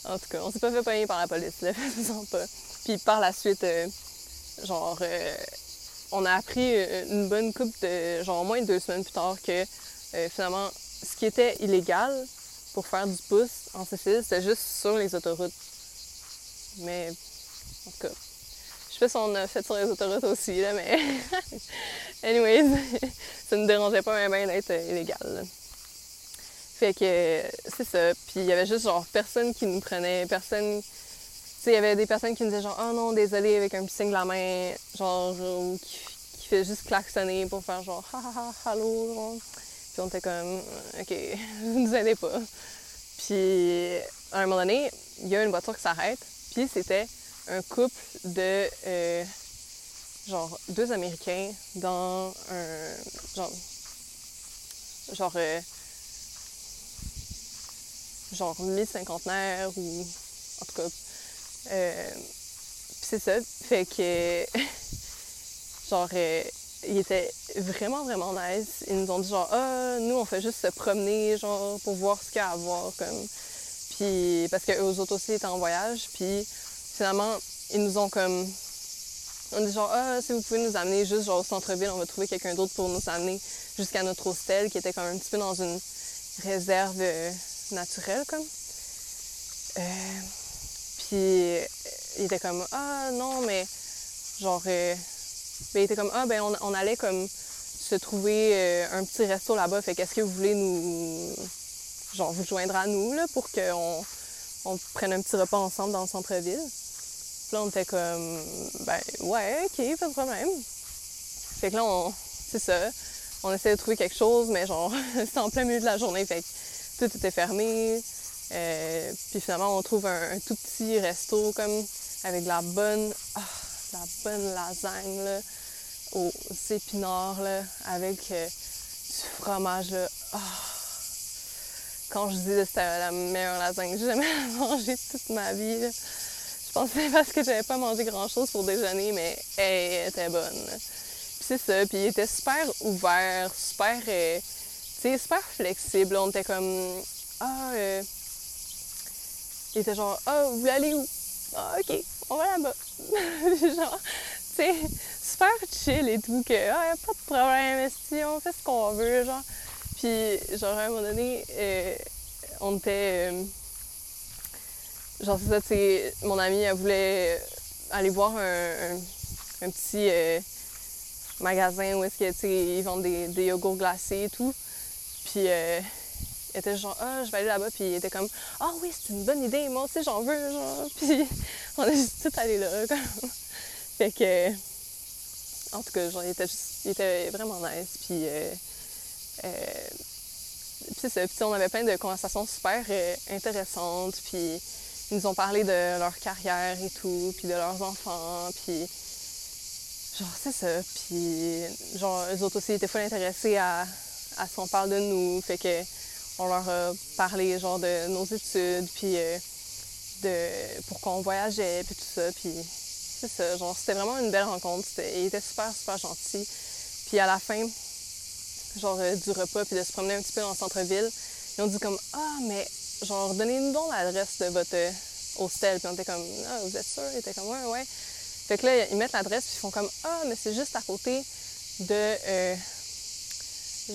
En tout cas, on s'est pas fait pogner par la police, là, faisons pas. Puis par la suite, euh, genre, euh, on a appris euh, une bonne coupe de, genre, au moins deux semaines plus tard que finalement, ce qui était illégal pour faire du pouce en Sicile, c'était juste sur les autoroutes. Mais, en tout cas, on a fait sur les autoroutes aussi, mais. Anyways, ça ne dérangeait pas même d'être illégal. Fait que c'est ça. Puis il y avait juste genre personne qui nous prenait, personne. Tu sais, il y avait des personnes qui nous disaient genre, oh non, désolé, avec un petit signe de la main, genre, ou qui, qui fait juste klaxonner pour faire genre, ha ha ha, allô, genre. Puis on était comme, ok, vous nous aidez pas. Puis à un moment donné, il y a une voiture qui s'arrête, puis c'était un couple de. euh, genre deux Américains dans un. genre. genre. euh, genre mi-cinquantenaire ou. en tout cas. Euh, c'est ça. Fait que. genre. euh, ils étaient vraiment, vraiment nice. Ils nous ont dit genre, ah, nous, on fait juste se promener, genre, pour voir ce qu'il y a à voir, comme. Puis, parce qu'eux autres aussi étaient en voyage. Puis, finalement, ils nous ont comme. On dit genre, ah, si vous pouvez nous amener juste genre au centre-ville, on va trouver quelqu'un d'autre pour nous amener jusqu'à notre hostel, qui était comme un petit peu dans une réserve euh, naturelle, comme. Euh, puis, euh, il était comme, ah, non, mais genre. euh, ben, il était comme, ah, ben, on, allait comme se trouver un petit resto là-bas, fait qu'est-ce que vous voulez nous. genre, vous joindre à nous, là, pour qu'on on prenne un petit repas ensemble dans le centre-ville? Là, on était comme, ben, ouais, ok, pas de problème. Fait que là, on, c'est ça. On essayait de trouver quelque chose, mais genre, c'était en plein milieu de la journée, fait que tout était fermé. Euh, puis finalement, on trouve un, tout petit resto, comme, avec de la bonne, ah, de la bonne lasagne, là, aux épinards, là, avec euh, du fromage, là. Ah. Quand je dis que c'était la meilleure lasagne que j'ai jamais mangée toute ma vie, là. Je c'est parce que j'avais pas mangé grand-chose pour déjeuner, mais elle était bonne. Puis c'est ça, puis il était super ouvert, super, euh, sais, super flexible. On était comme, ah, euh, il était genre, ah, vous voulez aller où? Ah, ok, on va là-bas. Genre, tu sais, super chill et tout, que, ah, pas de problème, si on fait ce qu'on veut, genre. Puis, genre, à un moment donné, euh, on était. Genre, c'est ça, sais, mon amie, elle voulait aller voir un, un- petit euh, magasin où est-ce ils vendent des, des yogourts glacés et tout. Puis, euh, elle était genre, ah, je vais aller là-bas. Puis, il était comme, ah oui, c'est une bonne idée, moi aussi, j'en veux, genre. Puis, on est juste tout allé là, comme. Fait que. En tout cas, genre, il était, juste, il était vraiment nice. Puis, euh, puis c'est. Puis on avait plein de conversations super intéressantes. Puis ils nous ont parlé de leur carrière et tout, puis de leurs enfants. Puis genre, c'est ça. Puis genre, eux autres aussi étaient full intéressés à, à ce qu'on parle de nous. Fait que on leur a parlé genre de nos études, puis euh, de pourquoi on voyageait, puis tout ça. Puis c'est ça. Genre, c'était vraiment une belle rencontre. C'était- Il était super, super gentil. Puis à la fin, genre euh, du repas puis de se promener un petit peu dans le centre-ville. Ils ont dit comme Ah, mais genre, donnez-nous donc l'adresse de votre euh, hostel. Puis on était comme Ah, vous êtes sûr? Ils étaient comme Ouais, ouais. Fait que là, ils mettent l'adresse puis ils font comme Ah, mais c'est juste à côté de euh,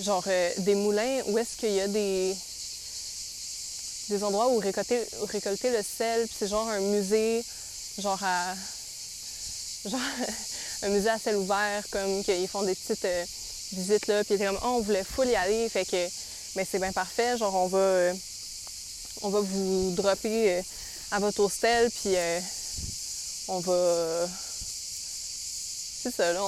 genre euh, des moulins où est-ce qu'il y a des des endroits où récolter, récolter le sel, puis c'est genre un musée, genre à genre un musée à ciel ouvert, comme qu'ils font des petites euh, visites là, puis ils étaient comme oh, on voulait full y aller, fait que mais c'est bien parfait, genre on va on va vous dropper euh, à votre hostel, puis euh, on va c'est ça là,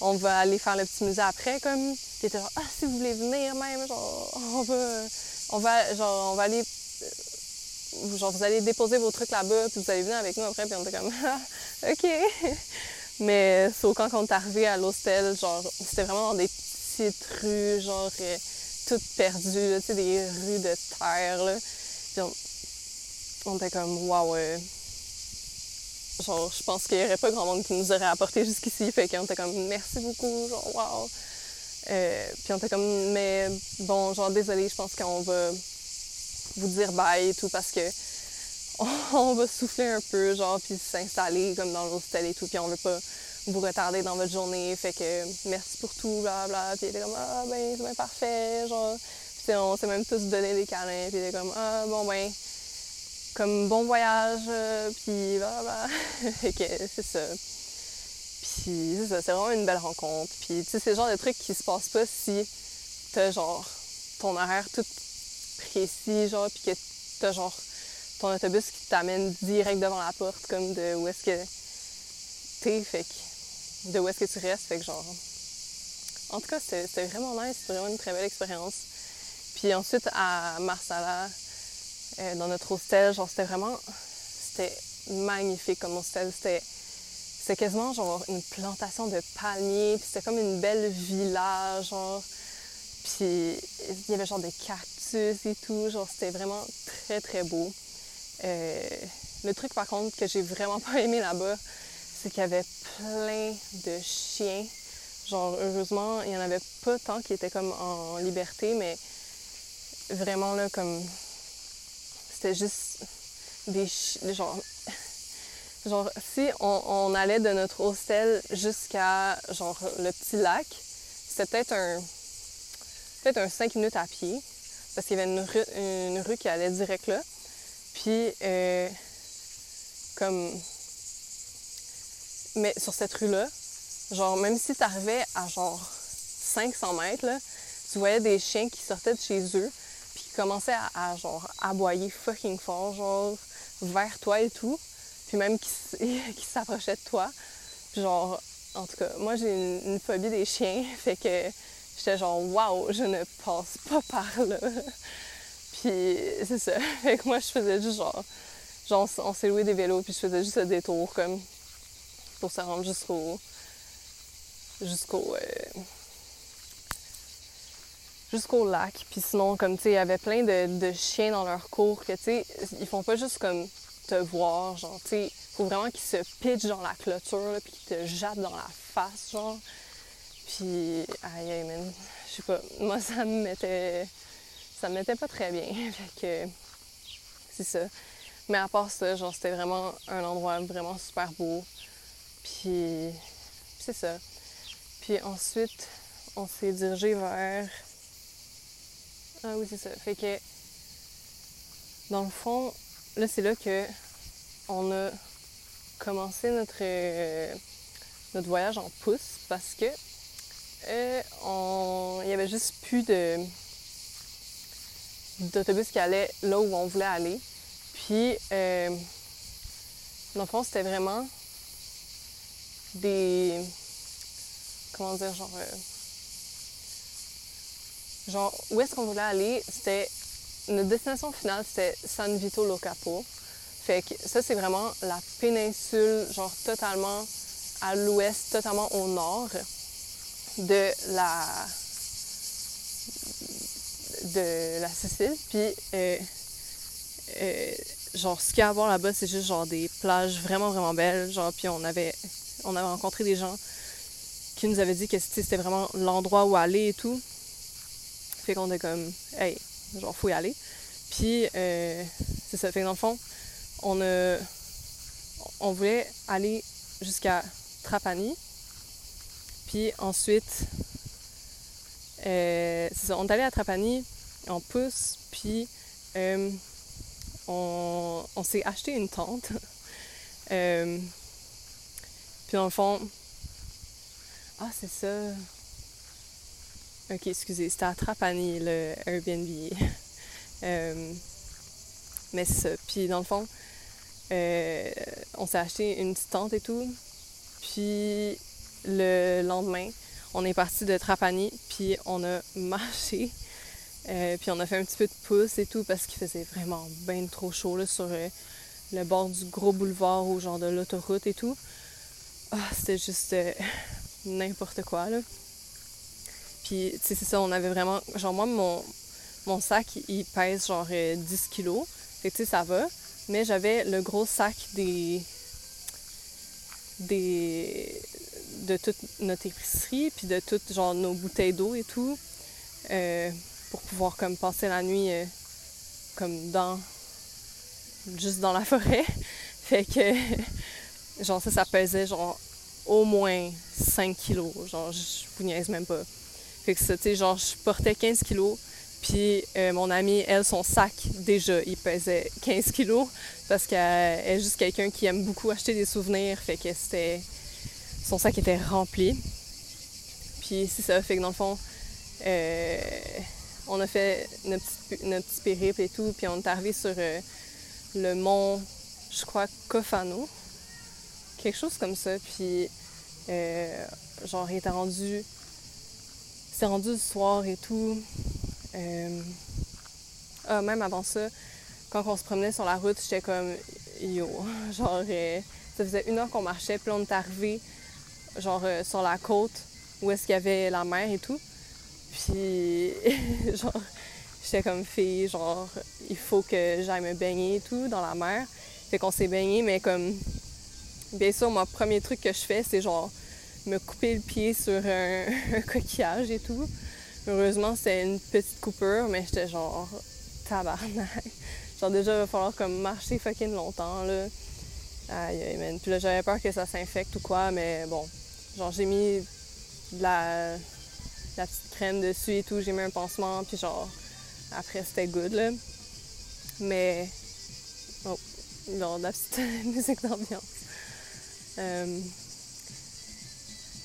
on, va aller faire le petit musée après comme puis genre ah si vous voulez venir même genre on va on va genre on va aller euh, genre vous allez déposer vos trucs là-bas puis vous allez venir avec nous après puis on était comme ah, ok. Mais sauf quand on est arrivé à l'hostel genre c'était vraiment dans des petites rues genre toutes perdues tu sais des rues de terre là. Puis on, était comme waouh genre je pense qu'il y aurait pas grand monde qui nous aurait apporté jusqu'ici. Fait qu'on était comme merci beaucoup genre waouh puis on était comme, mais bon, genre, désolé, je pense qu'on va vous dire bye et tout parce que on, on va souffler un peu, genre, puis s'installer comme dans l'hostel et tout, puis on veut pas vous retarder dans votre journée, fait que merci pour tout, bla. Puis il était comme, ah ben, c'est bien parfait, genre. Puis on s'est même tous donné des câlins, puis il était comme, ah bon ben, comme bon voyage, euh, puis bla bla. fait que c'est ça. Puis c'est ça, c'est vraiment une belle rencontre. Puis tu sais, c'est le genre de truc qui se passe pas si t'as genre ton horaire tout précis, genre, puis que t'as genre ton autobus qui t'amène direct devant la porte, comme de où est-ce que t'es, fait que de où est-ce que tu restes, fait que genre. En tout cas, c'était vraiment nice, c'était vraiment une très belle expérience. Puis ensuite, à Marsala, euh, dans notre hostel, genre, c'était vraiment. C'était magnifique comme hostel. C'était. Quasiment genre une plantation de palmiers, puis c'était comme une belle villa, genre. Puis il y avait genre des cactus et tout, genre c'était vraiment très très beau. Euh, le truc par contre que j'ai vraiment pas aimé là-bas, c'est qu'il y avait plein de chiens. Genre heureusement, il y en avait pas tant qui étaient comme en liberté, mais vraiment là comme c'était juste des genre genre si on, allait de notre hostel jusqu'à genre le petit lac, c'était peut-être un peut-être un 5 minutes à pied parce qu'il y avait une rue, une rue qui allait direct là. Puis euh, comme mais sur cette rue-là, genre même si tu arrivais à genre 500 mètres, tu voyais des chiens qui sortaient de chez eux, puis qui commençaient à, genre aboyer fucking fort, genre vers toi et tout, puis même qui, s'approchaient de toi. genre, en tout cas, moi j'ai une, phobie des chiens, fait que j'étais genre waouh, je ne passe pas par là. puis c'est ça. Fait que moi je faisais juste genre, genre on s'est loué des vélos, puis je faisais juste le détour comme pour se rendre jusqu'au jusqu'au euh, jusqu'au lac. Puis sinon, comme tu sais, il y avait plein de, chiens dans leur cours que tu sais, ils font pas juste comme te voir, genre, tu faut vraiment qu'ils se pitchent dans la clôture, puis qu'ils te jettent dans la face, genre. Puis, aïe, aïe, man, je sais pas, moi ça me mettait, ça me mettait pas très bien, c'est ça. Mais à part ça, genre, c'était vraiment un endroit vraiment super beau. Puis, c'est ça. Puis ensuite, on s'est dirigé vers ah oui, c'est ça. Fait que, dans le fond, là, c'est là que on a commencé notre, euh, notre voyage en pouce parce que euh, il y avait juste plus de d'autobus qui allait là où on voulait aller. Puis, euh, dans le fond, c'était vraiment des. Comment dire, genre. Genre, où est-ce qu'on voulait aller? C'était. Notre destination finale, c'était San Vito Lo Capo. Fait que ça, c'est vraiment la péninsule, genre totalement à l'ouest, totalement au nord de la de la Sicile. Puis, euh, euh, genre, ce qu'il y a à voir là-bas, c'est juste genre des plages vraiment, vraiment belles. Genre, puis on avait, on avait rencontré des gens qui nous avaient dit que c'était vraiment l'endroit où aller et tout. Fait qu'on est comme, hey, genre, faut y aller. Puis, euh, c'est ça. Fait que dans fond, on voulait aller jusqu'à Trapani. Puis ensuite, euh, c'est ça. On est allé à Trapani en pouce. Puis, euh, on s'est acheté une tente. puis, dans le fond. Ah, c'est ça. Ok, excusez, c'était à Trapani, le Airbnb. Euh, mais c'est ça. Puis dans le fond, euh, on s'est acheté une petite tente et tout. Puis le lendemain, on est parti de Trapani, puis on a marché. Euh, puis on a fait un petit peu de pouce et tout parce qu'il faisait vraiment bien trop chaud là, sur le bord du gros boulevard ou genre de l'autoroute et tout. Ah, c'était juste n'importe quoi là. Puis, tu sais, c'est ça, on avait vraiment. Genre, moi, mon, mon sac, il pèse genre 10 euh, kilos. Fait tu sais, ça va. Mais j'avais le gros sac des. des. de toute notre épicerie, puis de toutes, genre, nos bouteilles d'eau et tout. Euh, pour pouvoir, comme, passer la nuit, euh, comme, dans. juste dans la forêt. fait que. Genre, ça, ça pesait, genre, au moins 5 kilos. Genre, je vous niaise même pas. Fait que ça, genre, je portais 15 kilos. Puis euh, mon amie, elle, son sac, déjà, il pesait 15 kilos parce qu'elle est juste quelqu'un qui aime beaucoup acheter des souvenirs. Fait que c'était. Son sac était rempli. Puis c'est ça, fait que dans le fond, euh, on a fait notre petit, notre petit périple et tout, puis on est arrivé sur euh, le mont, je crois, Kofano. Quelque chose comme ça. Puis, euh, genre, il était rendu. C'est rendu le soir et tout. Euh, ah, même avant ça, quand on se promenait sur la route, j'étais comme yo. Genre, euh, ça faisait une heure qu'on marchait, puis on est arrivé, genre, sur la côte où est-ce qu'il y avait la mer et tout. Puis, genre, j'étais comme fille, genre, il faut que j'aille me baigner et tout dans la mer. Fait qu'on s'est baigné, mais comme, bien sûr, mon premier truc que je fais, c'est genre, me couper le pied sur un, coquillage et tout. Heureusement, c'était une petite coupure, mais j'étais genre, tabarnak. Genre, déjà, il va falloir comme marcher fucking longtemps, là. Aïe, aïe. Puis là, j'avais peur que ça s'infecte ou quoi, mais bon. Genre, j'ai mis de la, la petite crème dessus et tout, j'ai mis un pansement, puis genre, après, c'était good, là. Mais, oh, genre, de la petite musique d'ambiance. Euh,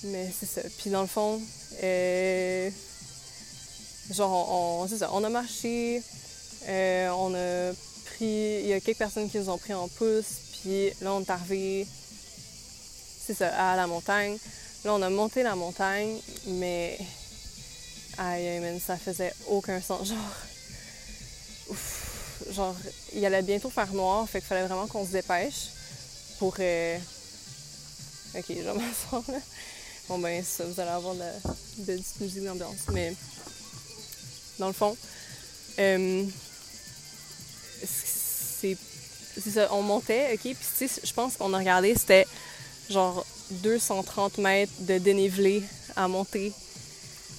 mais c'est ça. Puis dans le fond, euh, genre, on, a marché, euh, on a pris, il y a quelques personnes qui nous ont pris en pouce, puis là, on est arrivé, c'est ça, à la montagne. Là, on a monté la montagne, mais, aïe, man, ça faisait aucun sens. Genre, ouf, genre, il allait bientôt faire noir, fait qu'il fallait vraiment qu'on se dépêche pour. Ok, je vais là. Bon, ben, ça, vous allez avoir de la petite musique d'ambiance. Mais, dans le fond, euh, c'est ça, on montait, OK, puis tu sais, je pense qu'on a regardé, c'était genre 230 mètres de dénivelé à monter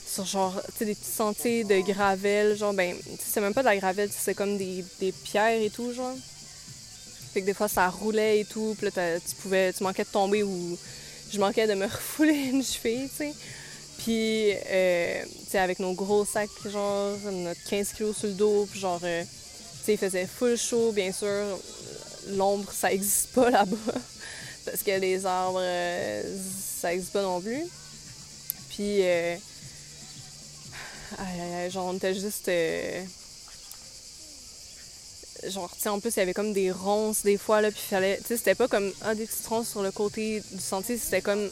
sur genre, tu sais, des petits sentiers de gravel, genre, ben, c'est même pas de la gravel, c'est comme des, des, pierres et tout, genre. Que des fois, ça roulait et tout, puis là, tu pouvais, tu manquais de tomber ou je manquais de me refouler une cheville, tu sais. Puis, euh, avec nos gros sacs, genre, notre 15 kilos sur le dos, puis genre, euh, tu sais, il faisait full chaud, bien sûr. L'ombre, ça existe pas là-bas. Parce que les arbres, euh, ça existe pas non plus. Puis, genre, on était juste. Genre, tu sais, en plus, il y avait comme des ronces des fois, là, puis fallait. Tu sais, c'était pas comme ah, des petites ronces sur le côté du sentier, c'était comme.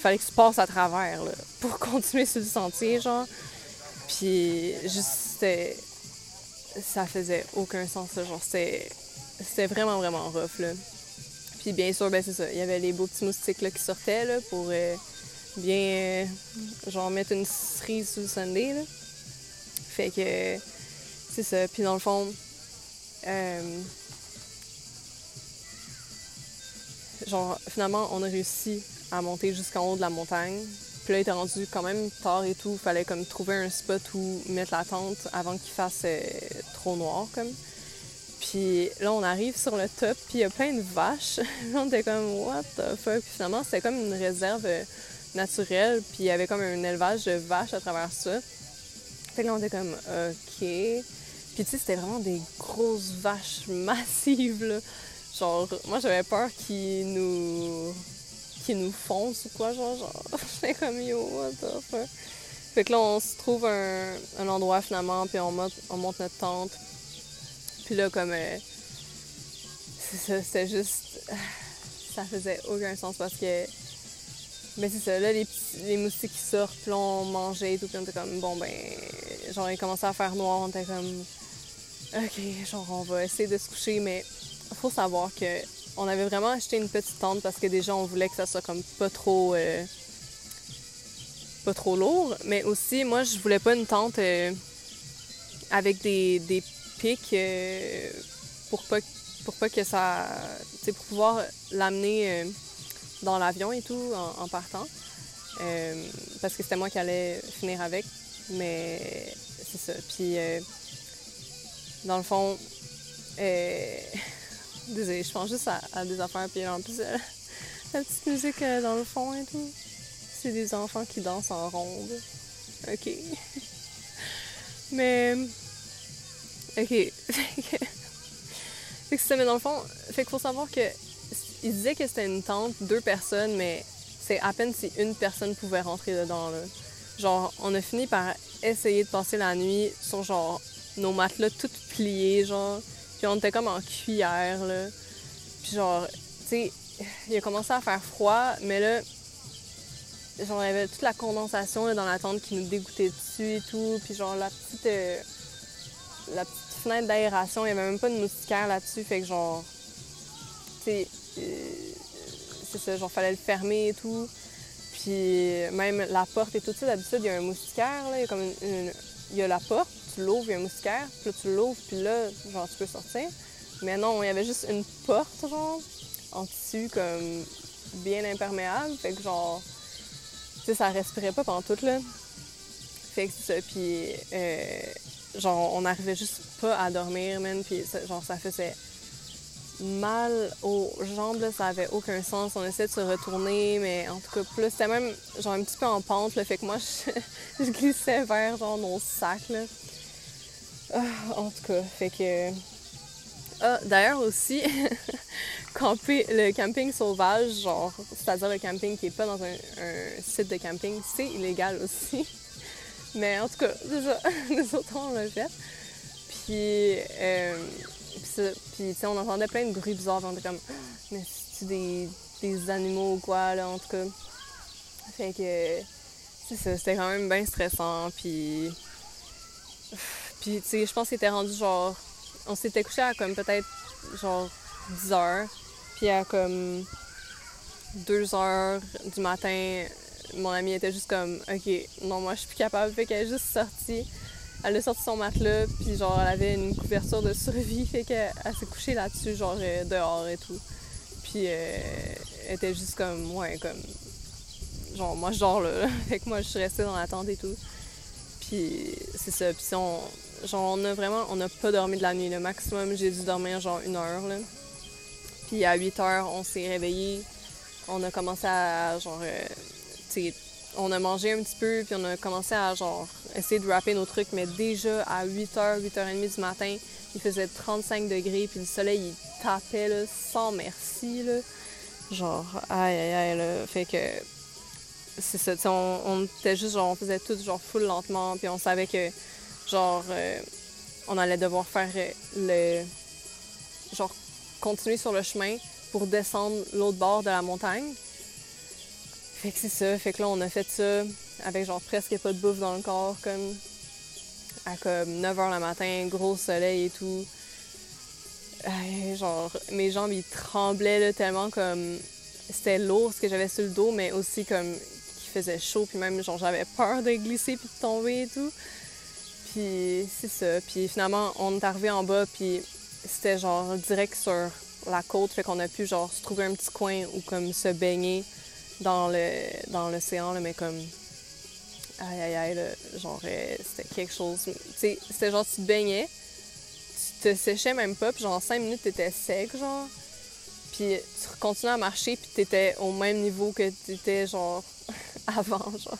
Fallait que tu passes à travers, là, pour continuer sur le sentier, genre. Puis, juste, c'était. Ça faisait aucun sens, là, genre, c'était. C'était vraiment, vraiment rough, là. Puis, bien sûr, ben, c'est ça. Il y avait les beaux petits moustiques, là, qui sortaient, là, pour. Euh, bien, euh, genre, mettre une cerise sur le Sunday, là. Fait que, c'est ça. Puis dans le fond, euh, genre, finalement, on a réussi à monter jusqu'en haut de la montagne. Puis là, il était rendu quand même tard et tout. Fallait comme trouver un spot où mettre la tente avant qu'il fasse euh, trop noir, comme. Puis là, on arrive sur le top, puis il y a plein de vaches. on était comme, what the fuck? Puis finalement, c'était comme une réserve naturelle, puis il y avait comme un élevage de vaches à travers ça. Fait que là, on était comme, OK. Puis tu sais, c'était vraiment des grosses vaches massives, là. Genre, moi, j'avais peur qu'ils nous... qu'ils nous foncent ou quoi, genre. genre. J'étais comme, yo, what the fuck? Fait que là, on se trouve un, un endroit, finalement, puis on monte, on monte notre tente. Puis là, comme... Euh, c'était juste... Ça faisait aucun sens parce que mais c'est ça, là, les, les moustiques qui sortent, là, on mangeait et tout, puis on était comme, bon, ben, genre, il commençait à faire noir, on était comme, ok, genre, on va essayer de se coucher, mais faut savoir que on avait vraiment acheté une petite tente parce que déjà, on voulait que ça soit comme pas trop, euh, pas trop lourd, mais aussi, moi, je voulais pas une tente euh, avec des, des pics euh, pour pas pour pas que ça, tu pour pouvoir l'amener dans l'avion et tout en, partant. Euh, parce que c'était moi qui allais finir avec. Mais c'est ça. Puis, euh, dans le fond, euh, désolé, je pense juste à, des affaires. Puis en plus, la petite musique dans le fond et tout. C'est des enfants qui dansent en ronde. OK. Mais. OK. fait que ça, mais dans le fond, fait qu'il faut savoir que il disait que c'était une tente, deux personnes, mais c'est à peine si une personne pouvait rentrer dedans. Là. genre, on a fini par essayer de passer la nuit sur, genre, nos matelas tout pliés, genre. Puis on était comme en cuillère, là. Puis genre, tu sais, il a commencé à faire froid, mais là, genre, il y avait toute la condensation dans la tente qui nous dégoûtait dessus et tout. Puis genre, la petite, euh, la petite fenêtre d'aération, il n'y avait même pas de moustiquaire là-dessus. Fait que genre, tu sais, c'est ça, genre, fallait le fermer et tout. Puis même la porte et tout, ça, d'habitude, il y a un moustiquaire, là, il y a comme une, il y a la porte, tu l'ouvres, il y a un moustiquaire, puis là, tu l'ouvres, puis là, genre, tu peux sortir. Mais non, il y avait juste une porte, genre, en tissu, comme, bien imperméable. Fait que, genre, tu sais, ça respirait pas pendant tout, là. Fait que c'est ça, puis, euh, genre, on n'arrivait juste pas à dormir, man, puis, genre, ça faisait mal aux jambes, ça avait aucun sens. On essayait de se retourner, mais en tout cas, plus c'était même genre un petit peu en pente, le fait que moi, je, glissais vers genre nos sacs, là. Ah, en tout cas, fait que. Ah, d'ailleurs aussi, camper, le camping sauvage, genre, c'est-à-dire le camping qui est pas dans un, site de camping, c'est illégal aussi. Mais en tout cas, déjà, nous autres, on l'a fait. Puis, euh, puis, on entendait plein de bruits bizarres. On était comme, mais c'est des, des animaux ou quoi, là, en tout cas? Fait que, c'était quand même bien stressant. Puis, puis tu sais, je pense qu'il était rendu genre. On s'était couché à comme peut-être genre 10 heures. Puis à comme 2 heures du matin, mon ami était juste comme, OK, non, moi je suis plus capable. Fait qu'elle est juste sortie elle a sorti son matelas, puis genre, elle avait une couverture de survie, fait qu'elle s'est couchée là-dessus, genre, euh, dehors et tout. Puis euh, elle était juste comme, ouais, comme. Genre, moi, genre là, fait que moi, je suis restée dans la tente et tout. Puis c'est ça, puis on. Genre, on a vraiment. On n'a pas dormi de la nuit. Le maximum, j'ai dû dormir genre une heure, là. Puis à 8 heures, on s'est réveillé. On a commencé à, genre, euh, tu sais, on a mangé un petit peu, puis on a commencé à genre essayer de rapper nos trucs, mais déjà à 8h, 8h30 du matin, il faisait 35 degrés, puis le soleil il tapait là, sans merci. Là. Genre, aïe aïe aïe, là. Fait que c'est ça, on, on, était juste genre, on faisait tout genre full lentement, puis on savait que genre, euh, on allait devoir faire euh, le. genre, continuer sur le chemin pour descendre l'autre bord de la montagne. Fait que c'est ça. Fait que là, on a fait ça avec genre presque pas de bouffe dans le corps, comme à comme 9h le matin, gros soleil et tout. genre, mes jambes, ils tremblaient tellement comme c'était lourd ce que j'avais sur le dos, mais aussi comme qu'il faisait chaud, puis même genre j'avais peur de glisser puis de tomber et tout. Puis c'est ça. Puis finalement, on est arrivé en bas, puis c'était genre direct sur la côte, fait qu'on a pu genre se trouver un petit coin où comme se baigner dans le dans l'océan, mais comme aïe aïe aïe, genre euh, c'était quelque chose. Tu sais, c'était genre tu te baignais, tu te séchais même pas, puis genre cinq minutes t'étais sec, genre. Puis tu continuais à marcher, puis t'étais au même niveau que t'étais genre avant, genre.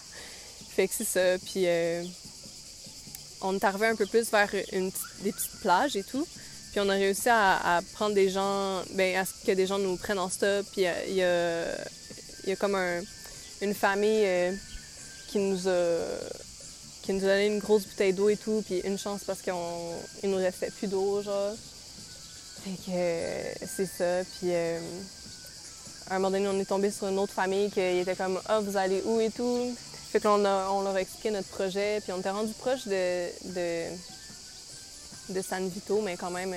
Fait que c'est ça, puis euh, on est arrivé un peu plus vers des petites plages et tout. Puis on a réussi à, prendre des gens, ben à ce que des gens nous prennent en stop. Puis euh, il y a il y a comme une famille euh, qui nous a qui nous a donné une grosse bouteille d'eau et tout, puis une chance parce qu'il nous restait plus d'eau, genre. Fait que euh, c'est ça, puis euh, à un moment donné, on est tombé sur une autre famille qui était comme « Ah, vous allez où? » et tout. Fait que on, on leur a expliqué notre projet, puis on était rendu proche de, de, de San Vito, mais quand même,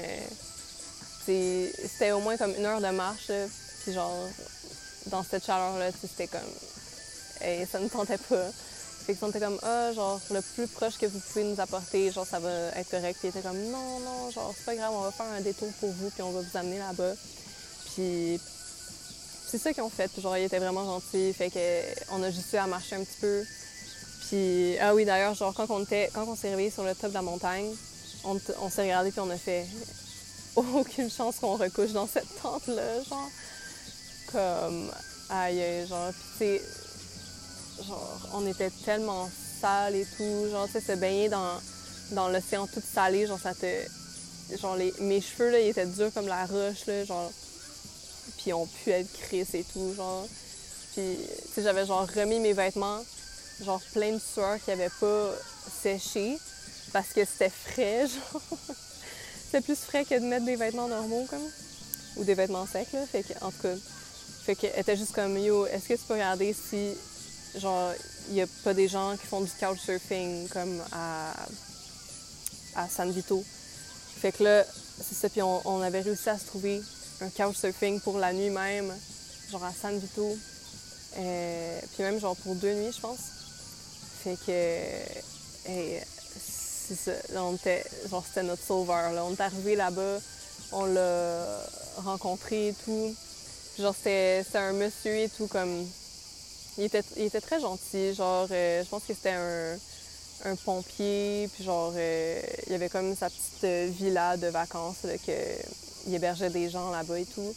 c'était au moins comme une heure de marche, puis genre, dans cette chaleur-là, c'était comme. Et ça ne tentait pas. Fait que était comme, ah, genre, le plus proche que vous pouvez nous apporter, genre, ça va être correct. Puis il était comme, non, non, genre, c'est pas grave, on va faire un détour pour vous, puis on va vous amener là-bas. Puis c'est ça qu'ils ont fait. Genre, ils étaient vraiment gentils. Fait qu'on a juste eu à marcher un petit peu. Puis, ah oui, d'ailleurs, genre, quand on, était, quand on s'est réveillé sur le top de la montagne, on, on s'est regardé, puis on a fait aucune chance qu'on recouche dans cette tente-là, genre comme aïe, genre, pis tu genre, on était tellement sale et tout, genre, tu sais, se baigner dans, dans l'océan tout salé, genre, ça te. Genre, les, mes cheveux, là, ils étaient durs comme la roche, là, genre, puis on pu être crisse et tout, genre. Puis, tu sais, j'avais genre remis mes vêtements, genre plein de sueur qui avait pas séché parce que c'était frais, genre. c'était plus frais que de mettre des vêtements normaux, comme. Ou des vêtements secs, là. Fait que, en tout cas, fait qu'elle était juste comme, yo, est-ce que tu peux regarder si, genre, il y a pas des gens qui font du couchsurfing, comme à, à San Vito? Fait que là, c'est ça, puis on, avait réussi à se trouver un couchsurfing pour la nuit même, genre à San Vito. Euh, puis même genre pour deux nuits, je pense. Fait que. c'est ça. On était, genre, c'était notre sauveur. Là. On est arrivé là-bas, on l'a rencontré et tout. Genre, c'était, un monsieur et tout, comme. Il était, il était très gentil. Genre, euh, je pense que c'était un, un pompier. Puis genre, euh, il y avait comme sa petite euh, villa de vacances, là, que, il hébergeait des gens là-bas et tout.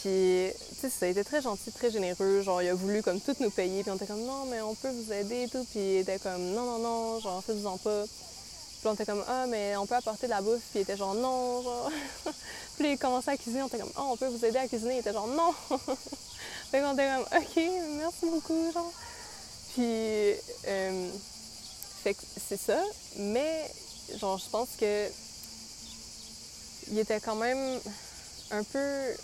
Puis, tu sais, ça a très gentil, très généreux. Genre, il a voulu comme tout nous payer. Puis on était comme, non, mais on peut vous aider et tout. Puis il était comme, non, non, non, genre, faites-vous-en pas. Puis on était comme, ah, mais on peut apporter de la bouffe. Puis il était genre, non, genre. puis il commençait à cuisiner. On était comme, oh, on peut vous aider à cuisiner. Il était genre, non. fait qu'on était comme, ok, merci beaucoup, genre. Puis, euh, fait que c'est ça. Mais, genre, je pense que. Il était quand même un peu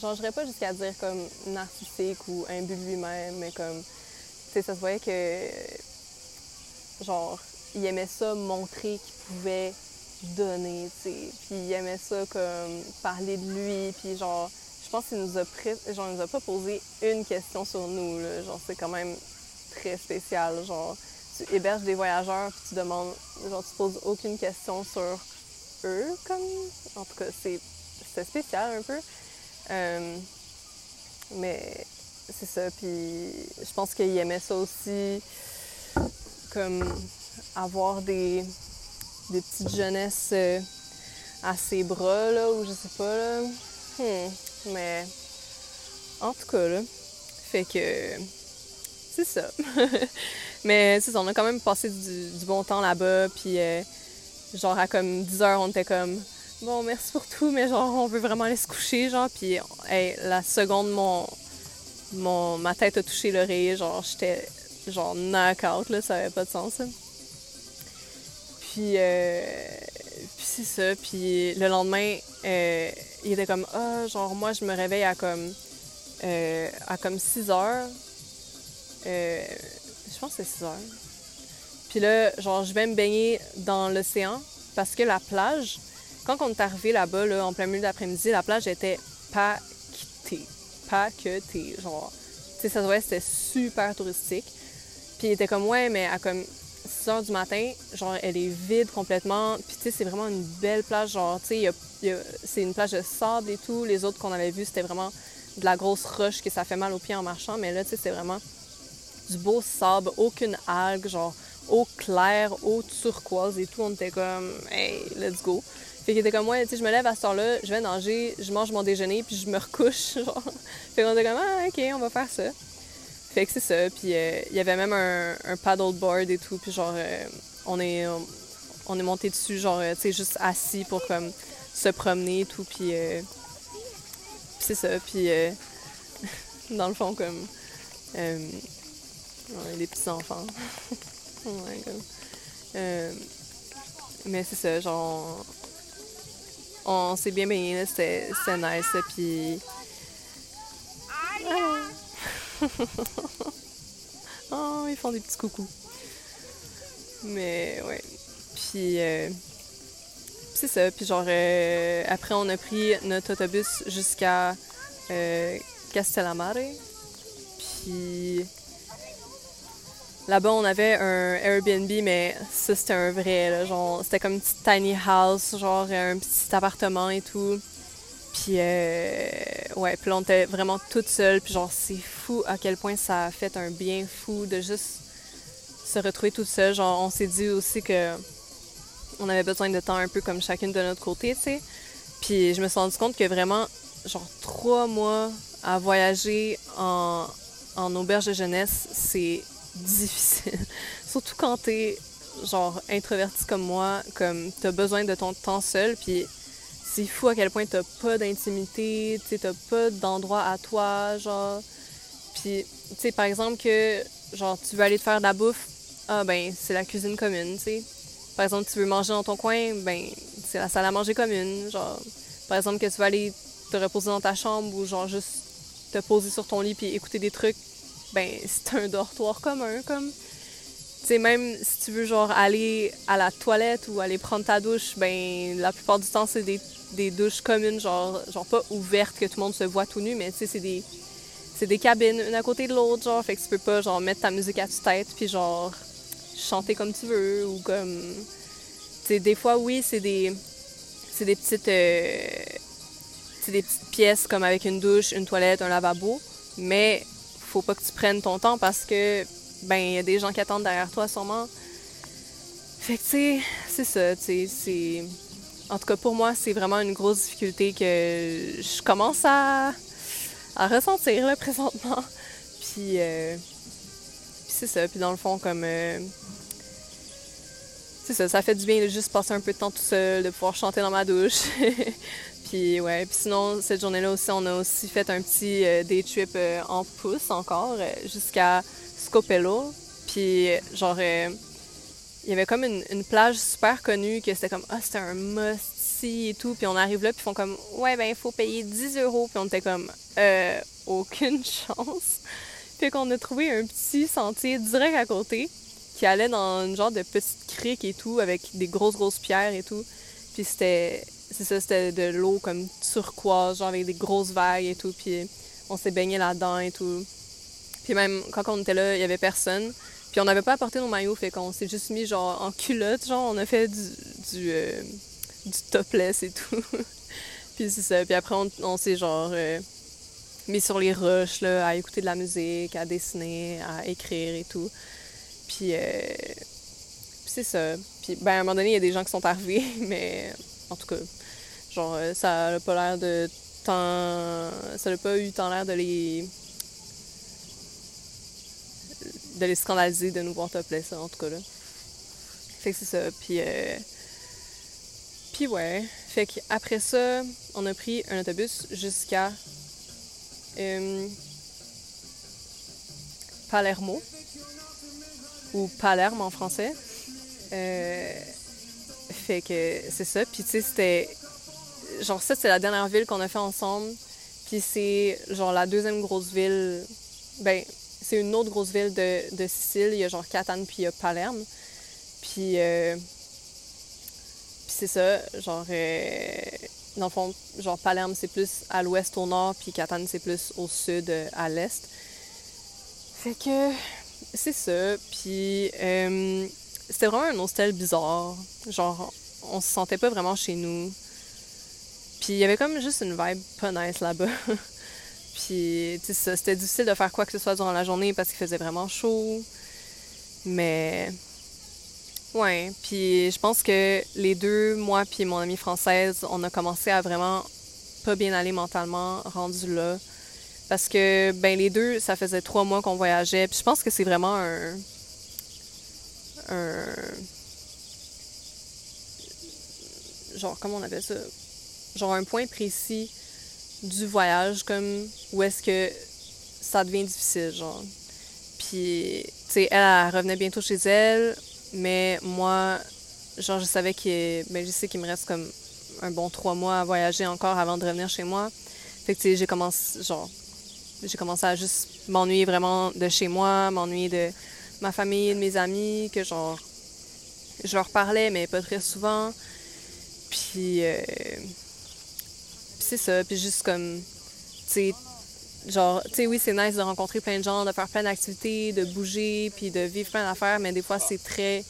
genre, je pas jusqu'à dire comme narcissique ou imbu lui-même, mais comme, tu sais, ça se voyait que, genre, il aimait ça montrer qu'il pouvait donner, tu sais, puis il aimait ça comme parler de lui, puis genre, je pense qu'il nous a pris, genre, il nous a pas posé une question sur nous, là, genre, c'est quand même très spécial, genre, tu héberges des voyageurs, puis tu demandes, genre, tu poses aucune question sur eux, comme, en tout cas, c'est, c'est spécial un peu. Euh, mais c'est ça. Puis je pense qu'il aimait ça aussi, comme avoir des, des petites jeunesses euh, à ses bras, là, ou je sais pas, là. Hmm. Mais en tout cas, là, fait que c'est ça. Mais c'est ça, on a quand même passé du, bon temps là-bas, puis euh, genre à comme 10 heures, on était comme bon, merci pour tout, mais genre, on veut vraiment aller se coucher, genre. Puis, la seconde, mon, mon, ma tête a touché l'oreiller, genre, j'étais, genre, knock-out, là, ça avait pas de sens, Puis, euh, c'est ça. Puis le lendemain, euh, il était comme, ah, genre, moi, je me réveille à comme, euh, à comme 6 heures. Euh, je pense que c'est 6 heures. Puis là, genre, je vais me baigner dans l'océan parce que la plage, quand on est arrivé là-bas, là, en plein milieu d'après-midi, la plage était pas quittée. Pas que t'es, genre... Tu sais, ça se voyait, c'était super touristique. Puis il était comme, ouais, mais à comme 6 heures du matin, genre, elle est vide complètement. Puis tu sais, c'est vraiment une belle plage, genre, tu sais, c'est une plage de sable et tout. Les autres qu'on avait vus, c'était vraiment de la grosse roche que ça fait mal aux pieds en marchant. Mais là, tu sais, c'est vraiment du beau sable, aucune algue, genre, eau claire, eau turquoise et tout. On était comme, hey, let's go. Fait qu'il était comme moi, tu sais, je me lève à ce temps-là, je vais nager, je mange mon déjeuner, puis je me recouche, genre. Fait qu'on était comme, ah, ok, on va faire ça. Que c'est ça. Puis euh, il y avait même un, un paddleboard et tout, puis genre, euh, on est on, est monté dessus, genre, tu sais, juste assis pour comme se promener et tout, puis, euh, c'est ça. Puis dans le fond, comme, on est des petits enfants. mais c'est ça, genre, on s'est bien baigné, c'était nice. Puis. oh, ils font des petits coucous. Mais ouais. Puis. Euh, c'est ça. Puis genre, euh, après, on a pris notre autobus jusqu'à euh, Castellamare. Puis Là-bas, on avait un Airbnb, mais ça, c'était un vrai, là, genre, c'était comme une petite tiny house, genre un petit appartement et tout. Puis, euh, ouais, puis là, on était vraiment toute seule, puis genre, c'est fou à quel point ça a fait un bien fou de juste se retrouver toute seule. Genre, on s'est dit aussi que on avait besoin de temps un peu comme chacune de notre côté, tu sais. Puis je me suis rendu compte que vraiment, genre, trois mois à voyager en, en auberge de jeunesse, c'est difficile. Surtout quand t'es genre introverti comme moi, comme t'as besoin de ton temps seul, puis c'est fou à quel point t'as pas d'intimité, t'as pas d'endroit à toi, genre. Puis tu sais, par exemple, que, genre, tu veux aller te faire de la bouffe, ah, ben, c'est la cuisine commune, tu sais. Par exemple, tu veux manger dans ton coin, ben, c'est la salle à manger commune. Genre, par exemple, que tu veux aller te reposer dans ta chambre ou, genre, juste te poser sur ton lit puis écouter des trucs, ben, c'est un dortoir commun, comme. Tu sais, même si tu veux, genre, aller à la toilette ou aller prendre ta douche, ben, la plupart du temps, c'est des, des douches communes, genre, genre pas ouvertes que tout le monde se voit tout nu, mais tu sais, c'est des c'est des cabines, une à côté de l'autre, genre, fait que tu peux pas, genre, mettre ta musique à ta tête, puis genre, chanter comme tu veux, ou comme... Tu sais, des fois, oui, c'est des... C'est des petites... Euh, c'est des petites pièces, comme avec une douche, une toilette, un lavabo, mais faut pas que tu prennes ton temps, parce que, ben, il y a des gens qui attendent derrière toi, sûrement. Fait que, tu sais, c'est ça, tu sais, c'est... En tout cas, pour moi, c'est vraiment une grosse difficulté que je commence à ressentir présentement. Puis, euh, c'est ça. Puis dans le fond, comme. Euh, c'est ça, ça fait du bien de juste passer un peu de temps tout seul, de pouvoir chanter dans ma douche. puis ouais, puis sinon, cette journée-là aussi, on a aussi fait un petit euh, day trip en pouce encore, jusqu'à Scopello. Puis genre, il y avait comme une, plage super connue que c'était comme, ah, c'était un must et tout. Puis on arrive là, puis ils font comme, ouais, ben, il faut payer 10 euros. Puis on était comme, euh, aucune chance. Fait qu'on a trouvé un petit sentier direct à côté qui allait dans une genre de petite crique et tout, avec des grosses, grosses pierres et tout. Puis c'était, c'est ça, c'était de l'eau comme turquoise, genre avec des grosses vagues et tout. Puis on s'est baigné là-dedans et tout. Puis même quand on était là, il y avait personne. Puis on n'avait pas apporté nos maillots, fait qu'on s'est juste mis genre en culotte, genre on a fait du, du, euh, topless et tout. puis c'est ça. Puis après, on, s'est genre euh, mis sur les roches là, à écouter de la musique, à dessiner, à écrire et tout. Puis, euh, c'est ça. Puis ben, à un moment donné, il y a des gens qui sont arrivés, mais en tout cas, genre, euh, ça n'a pas l'air de tant. Ça n'a pas eu tant l'air de les de les scandaliser de nous voir topless, en tout cas là. Fait que c'est ça. Puis puis ouais, fait qu'après ça, on a pris un autobus jusqu'à euh, Palermo, ou Palerme en français. Euh, fait que c'est ça. Puis tu sais, c'était. Genre, ça, c'est la dernière ville qu'on a fait ensemble. Puis c'est genre la deuxième grosse ville. Ben, c'est une autre grosse ville de, Sicile. Il y a genre Catane, puis il y a Palerme. Puis. Euh, c'est ça, genre, euh, dans le fond, genre Palerme, c'est plus à l'ouest au nord, puis Catane, c'est plus au sud euh, à l'est. Fait que c'est ça, puis euh, c'était vraiment un hostel bizarre. Genre, on se sentait pas vraiment chez nous. Puis il y avait comme juste une vibe pas nice là-bas. puis, tu sais, c'était difficile de faire quoi que ce soit durant la journée parce qu'il faisait vraiment chaud. Mais oui, puis je pense que les deux, moi puis mon amie française, on a commencé à vraiment pas bien aller mentalement rendu là. Parce que, ben les deux, ça faisait trois mois qu'on voyageait. Puis je pense que c'est vraiment un... un... Genre, comment on appelle ça? Genre un point précis du voyage, comme où est-ce que ça devient difficile, genre. Puis, tu sais, elle, elle revenait bientôt chez elle mais moi, genre, je savais qu'il ben, je sais qu'il me reste comme un bon trois mois à voyager encore avant de revenir chez moi. Fait que, tu sais, j'ai commencé, genre, j'ai commencé à juste m'ennuyer vraiment de chez moi, m'ennuyer de ma famille, de mes amis, que genre, je leur parlais, mais pas très souvent. Puis, euh, c'est ça, puis juste comme, tu sais, genre, tu sais, oui, c'est nice de rencontrer plein de gens, de faire plein d'activités, de bouger, puis de vivre plein d'affaires, mais des fois, c'est très.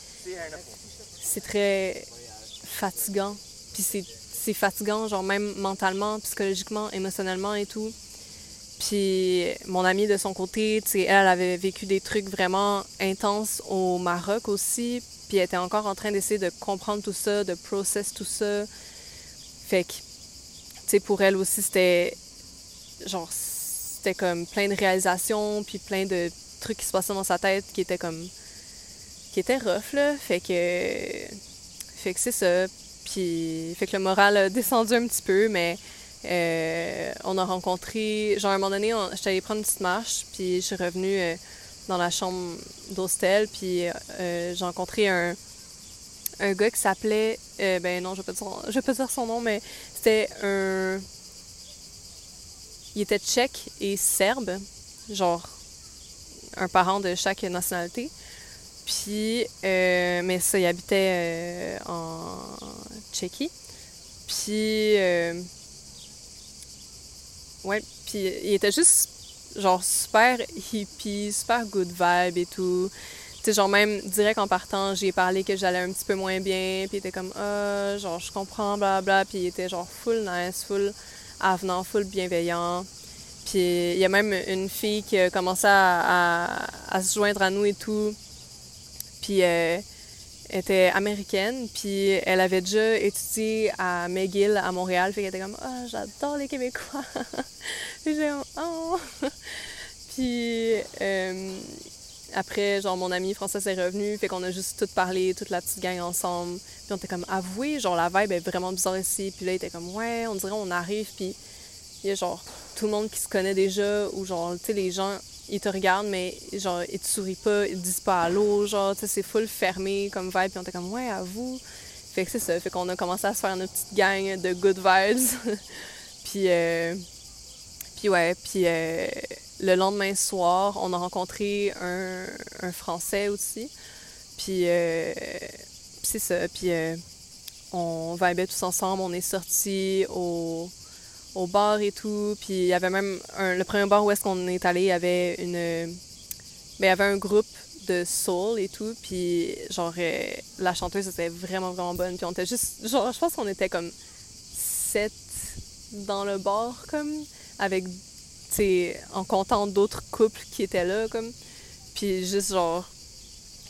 C'est très fatigant. Puis c'est fatigant, genre, même mentalement, psychologiquement, émotionnellement et tout. Puis mon amie, de son côté, tu sais, elle, avait vécu des trucs vraiment intenses au Maroc aussi. Puis elle était encore en train d'essayer de comprendre tout ça, de process tout ça. Fait que, sais, pour elle aussi, c'était genre c'était comme plein de réalisations, puis plein de trucs qui se passaient dans sa tête qui étaient comme. qui étaient rough, là. Fait que. Fait que c'est ça. Puis. Fait que le moral a descendu un petit peu, mais Euh, on a rencontré, genre à un moment donné, on- j'étais allée prendre une petite marche, puis je suis revenue euh, dans la chambre d'hostel, puis euh, j'ai rencontré un, un gars qui s'appelait, euh, ben non, je vais pas dire son, je vais pas dire son nom, mais c'était un, il était tchèque et serbe, genre un parent de chaque nationalité. Puis, euh, mais ça, il habitait euh, en Tchéquie. Puis, euh, ouais, puis il était juste, genre, super hippie, super good vibe et tout. Sais, genre, même direct en partant, j'ai parlé que j'allais un petit peu moins bien, puis il était comme, ah, genre, je comprends, bla bla, puis il était genre full nice, full avenant, full bienveillant. Puis il y a même une fille qui a commencé à, se joindre à nous et tout. Puis euh, elle était américaine, puis elle avait déjà étudié à McGill à Montréal, fait qu'elle était comme ah j'adore les Québécois. j'ai oh. puis euh, après genre mon amie Françoise est revenue, fait qu'on a juste tout parlé, toute la petite gang ensemble. Puis on était comme avoué, genre la vibe est vraiment bizarre ici. Puis là il était comme ouais, on dirait on arrive puis il y a genre tout le monde qui se connaît déjà ou genre tu sais les gens ils te regardent mais genre ils te sourient pas, ils te disent pas allô, genre tu sais c'est full fermé comme vibe puis on était comme ouais à vous. Fait que c'est ça, fait qu'on a commencé à se faire notre petite gang de good vibes. puis euh, puis ouais, puis euh, le lendemain soir, on a rencontré un, Français aussi. Puis, euh, c'est ça, puis euh, on vibait tous ensemble, on est sortis au, au bar et tout. Puis il y avait même un- le premier bar où est-ce qu'on est allé, il y avait une, ben, il y avait un groupe de soul et tout. Puis genre euh, la chanteuse était vraiment vraiment bonne. Puis on était juste, genre je pense qu'on était comme sept dans le bar comme avec, en comptant d'autres couples qui étaient là comme. Puis juste genre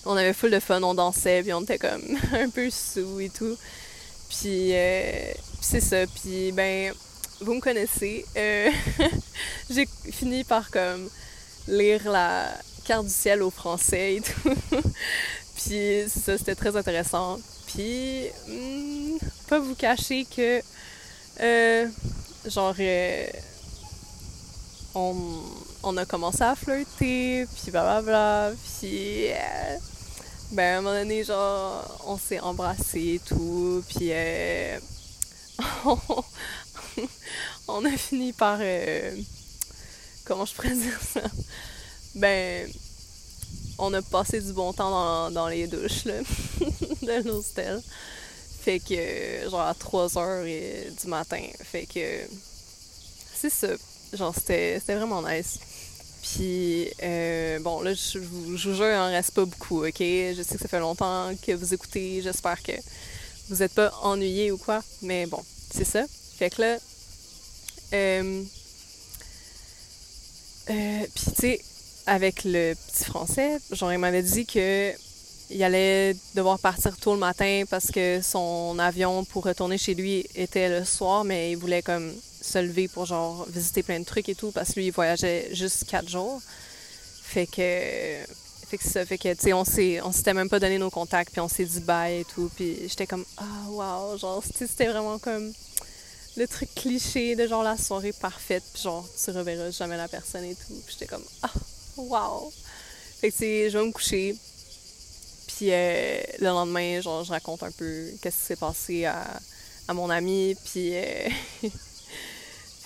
on avait full de fun, on dansait, puis on était comme un peu sous et tout. Puis, euh, c'est ça. Puis ben, vous me connaissez. euh, J'ai fini par comme lire la carte du ciel au français et tout. puis c'est ça, c'était très intéressant. Puis, hmm, pas vous cacher que, euh, genre, euh, on, a commencé à flirter, puis blablabla, puis... euh, ben, à un moment donné, genre, on s'est embrassé et tout, puis euh, on, a fini par... euh, comment je pourrais ça? Ben, on a passé du bon temps dans, les douches, là, de l'hostel. Fait que, genre, à 3 heures du matin. Fait que, c'est ça. Genre, c'était vraiment nice. Puis, euh, bon, là, je vous, jure, il en reste pas beaucoup, OK? Je sais que ça fait longtemps que vous écoutez. J'espère que vous êtes pas ennuyés ou quoi. Mais bon, c'est ça. Fait que là, euh, euh, puis, tu sais, avec le petit français, genre, il m'avait dit que il allait devoir partir tôt le matin parce que son avion pour retourner chez lui était le soir, mais il voulait comme se lever pour genre visiter plein de trucs et tout parce que lui il voyageait juste quatre jours. Fait que fait que ça fait que tu sais on s'est on s'était même pas donné nos contacts puis on s'est dit bye et tout puis j'étais comme ah wow genre c'était vraiment comme le truc cliché de genre la soirée parfaite puis genre tu reverras jamais la personne et tout puis j'étais comme ah wow fait que tu sais je vais me coucher puis euh, le lendemain, genre, je raconte un peu qu'est-ce qui s'est passé à, à mon ami, puis, euh,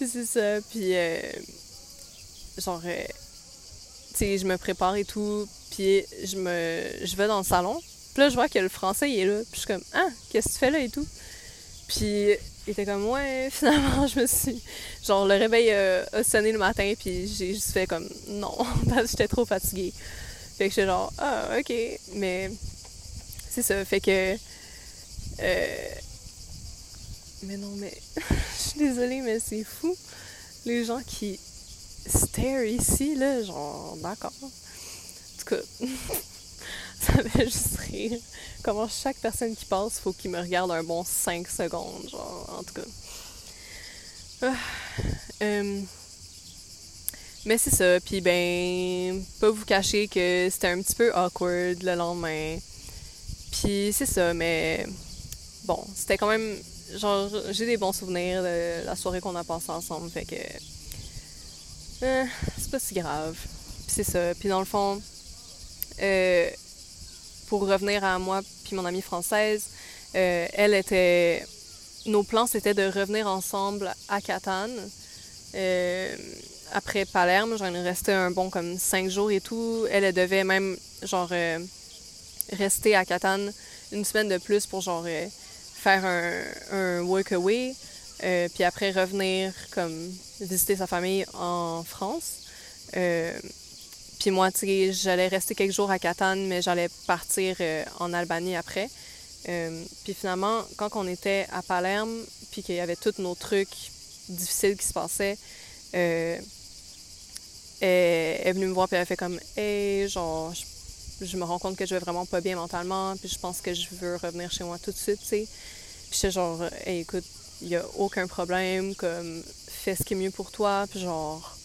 puis c'est ça, puis euh, genre, euh, tu sais, je me prépare et tout, puis je me, je vais dans le salon, puis là, je vois que le français, il est là, puis je suis comme, ah, qu'est-ce que tu fais là et tout? Puis il était comme, ouais, finalement, je me suis, genre, le réveil euh, a sonné le matin, puis j'ai juste fait comme, non, parce que j'étais trop fatiguée. Fait que j'étais genre, ah, ok. Mais c'est ça. Fait que. euh, Mais non, mais. Je suis désolée, mais c'est fou. Les gens qui stare ici, là, genre, d'accord. En tout cas, ça fait juste rire. Comment chaque personne qui passe, faut qu'il me regarde un bon 5 secondes, genre, en tout cas. Ah, euh, mais c'est ça, puis ben, pas vous cacher que c'était un petit peu awkward le lendemain. Puis c'est ça, mais bon, c'était quand même genre, j'ai des bons souvenirs de la soirée qu'on a passée ensemble, fait que. Euh, c'est pas si grave. Puis c'est ça. Puis dans le fond, euh, pour revenir à moi puis mon amie française, euh, elle était. Nos plans, c'était de revenir ensemble à Catane. après Palerme, j'en ai resté un bon comme cinq jours et tout. Elle, elle devait même, genre, rester à Catane une semaine de plus pour, genre, faire un, un work-away. puis après revenir comme visiter sa famille en France. Euh, puis moi, tu sais, j'allais rester quelques jours à Catane, mais j'allais partir euh, en Albanie après. Euh, puis finalement, quand on était à Palerme, puis qu'il y avait tous nos trucs difficiles qui se passaient, elle, est venue me voir, puis elle a fait comme « Hey, genre, je, me rends compte que je vais vraiment pas bien mentalement, puis je pense que je veux revenir chez moi tout de suite, tu sais. » Puis j'étais genre « Hey, écoute, il y a aucun problème, comme fais ce qui est mieux pour toi, puis genre,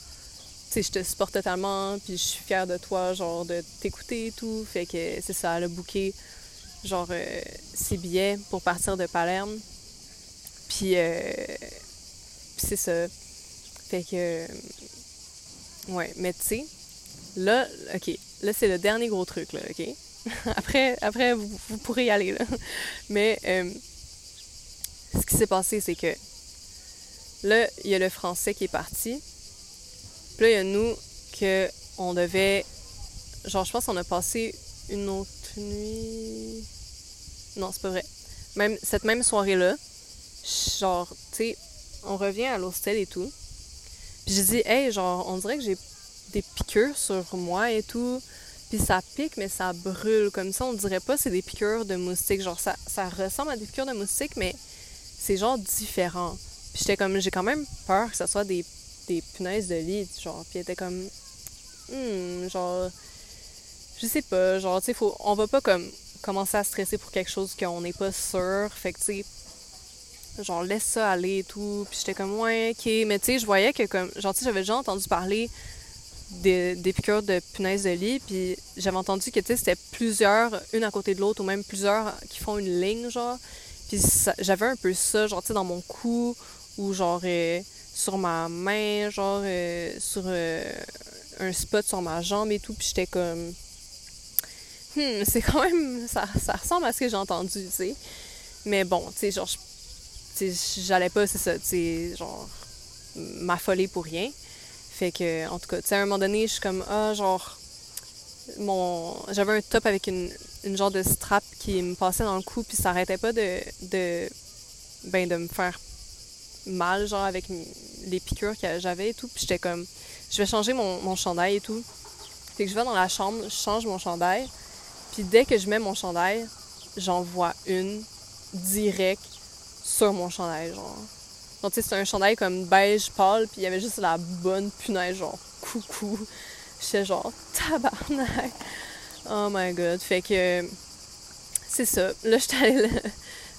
tu sais, je te supporte totalement, puis je suis fière de toi, genre, de t'écouter et tout. Fait que c'est ça, elle a genre, euh, ses billets pour partir de Palerme. Puis, euh, c'est ça. Fait que, ouais, mais tu sais, là, ok, là, c'est le dernier gros truc, là, ok? après, après vous, pourrez y aller, là. Mais, euh, ce qui s'est passé, c'est que Là, il y a le français qui est parti. Puis là, il y a nous que on devait. Genre, je pense qu'on a passé une autre nuit. Non, c'est pas vrai. Même cette même soirée-là, genre, tu sais, on revient à l'hostel et tout. Puis j'ai dit, hey, genre, on dirait que j'ai des piqûres sur moi et tout. Puis ça pique, mais ça brûle. Comme ça, on dirait pas c'est des piqûres de moustiques. Genre, ça, ça ressemble à des piqûres de moustiques, mais c'est genre différent. Puis j'étais comme, j'ai quand même peur que ce soit des, des punaises de lit, genre. Puis elle était comme, hmm, genre, je sais pas, genre, tu sais, on va pas comme commencer à stresser pour quelque chose qu'on n'est pas sûr. Fait que, tu sais, genre, laisse ça aller et tout. Puis j'étais comme, ouais, ok. Mais tu sais, je voyais que, comme, genre, tu sais, j'avais déjà entendu parler des, des piqûres de punaises de lit. Puis j'avais entendu que, c'était plusieurs, une à côté de l'autre, ou même plusieurs qui font une ligne, genre. Puis j'avais un peu ça, genre, tu sais, dans mon cou ou genre euh, sur ma main, genre euh, sur euh, un spot sur ma jambe et tout, puis j'étais comme hmm, c'est quand même ça, ça ressemble à ce que j'ai entendu, tu sais. Mais bon, tu sais genre j'allais pas c'est ça, tu sais genre m'affoler pour rien. Fait que en tout cas, tu sais à un moment donné, je suis comme ah genre mon j'avais un top avec une, une genre de strap qui me passait dans le cou puis ça arrêtait pas de de ben de me faire mal, genre avec les piqûres que j'avais et tout. Puis j'étais comme, je vais changer mon, mon chandail et tout. Fait que je vais dans la chambre, je change mon chandail. Puis dès que je mets mon chandail, j'en vois une direct sur mon chandail, genre. Donc, tu sais, c'est un chandail comme beige pâle, puis il y avait juste la bonne punaise, genre, coucou. J'étais genre, tabarnak. Oh my god. Fait que, c'est ça. Là, j'étais allée,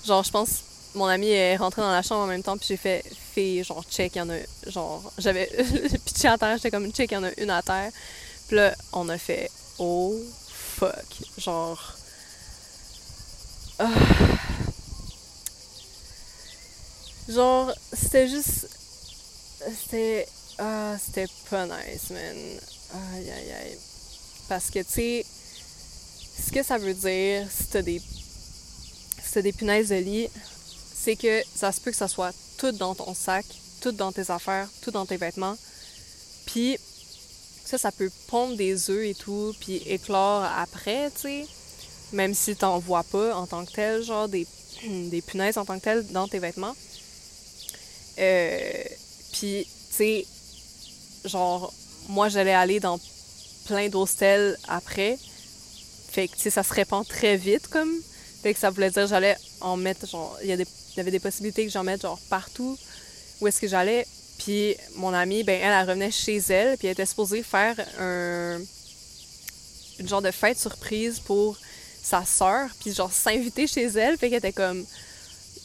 genre, je pense, mon ami est rentré dans la chambre en même temps, puis j'ai fait, fait genre, check, il y en a, genre, j'avais pitché à terre, j'étais comme, check, il y en a une à terre. Puis là, on a fait, oh fuck, genre. Ah. Genre, c'était juste. C'était. Ah, c'était pas nice, man. Aïe, aïe, aïe. Parce que, tu sais, ce que ça veut dire, si t'as des. Si t'as des punaises de lit, c'est que ça se peut que ça soit tout dans ton sac, tout dans tes affaires, tout dans tes vêtements. Puis ça, ça peut pondre des œufs et tout, puis éclore après, tu sais. Même si t'en vois pas en tant que tel, genre des, des punaises en tant que tel dans tes vêtements. Euh, puis, tu sais, genre, moi, j'allais aller dans plein d'hostels après. Fait que, tu sais, ça se répand très vite, comme. Fait que ça voulait dire j'allais en mettre, genre, il y avait des possibilités que j'en mette genre partout où est-ce que j'allais. Puis mon amie, ben elle, elle revenait chez elle, puis elle était supposée faire un une genre de fête surprise pour sa sœur, puis genre s'inviter chez elle, fait qu'elle était comme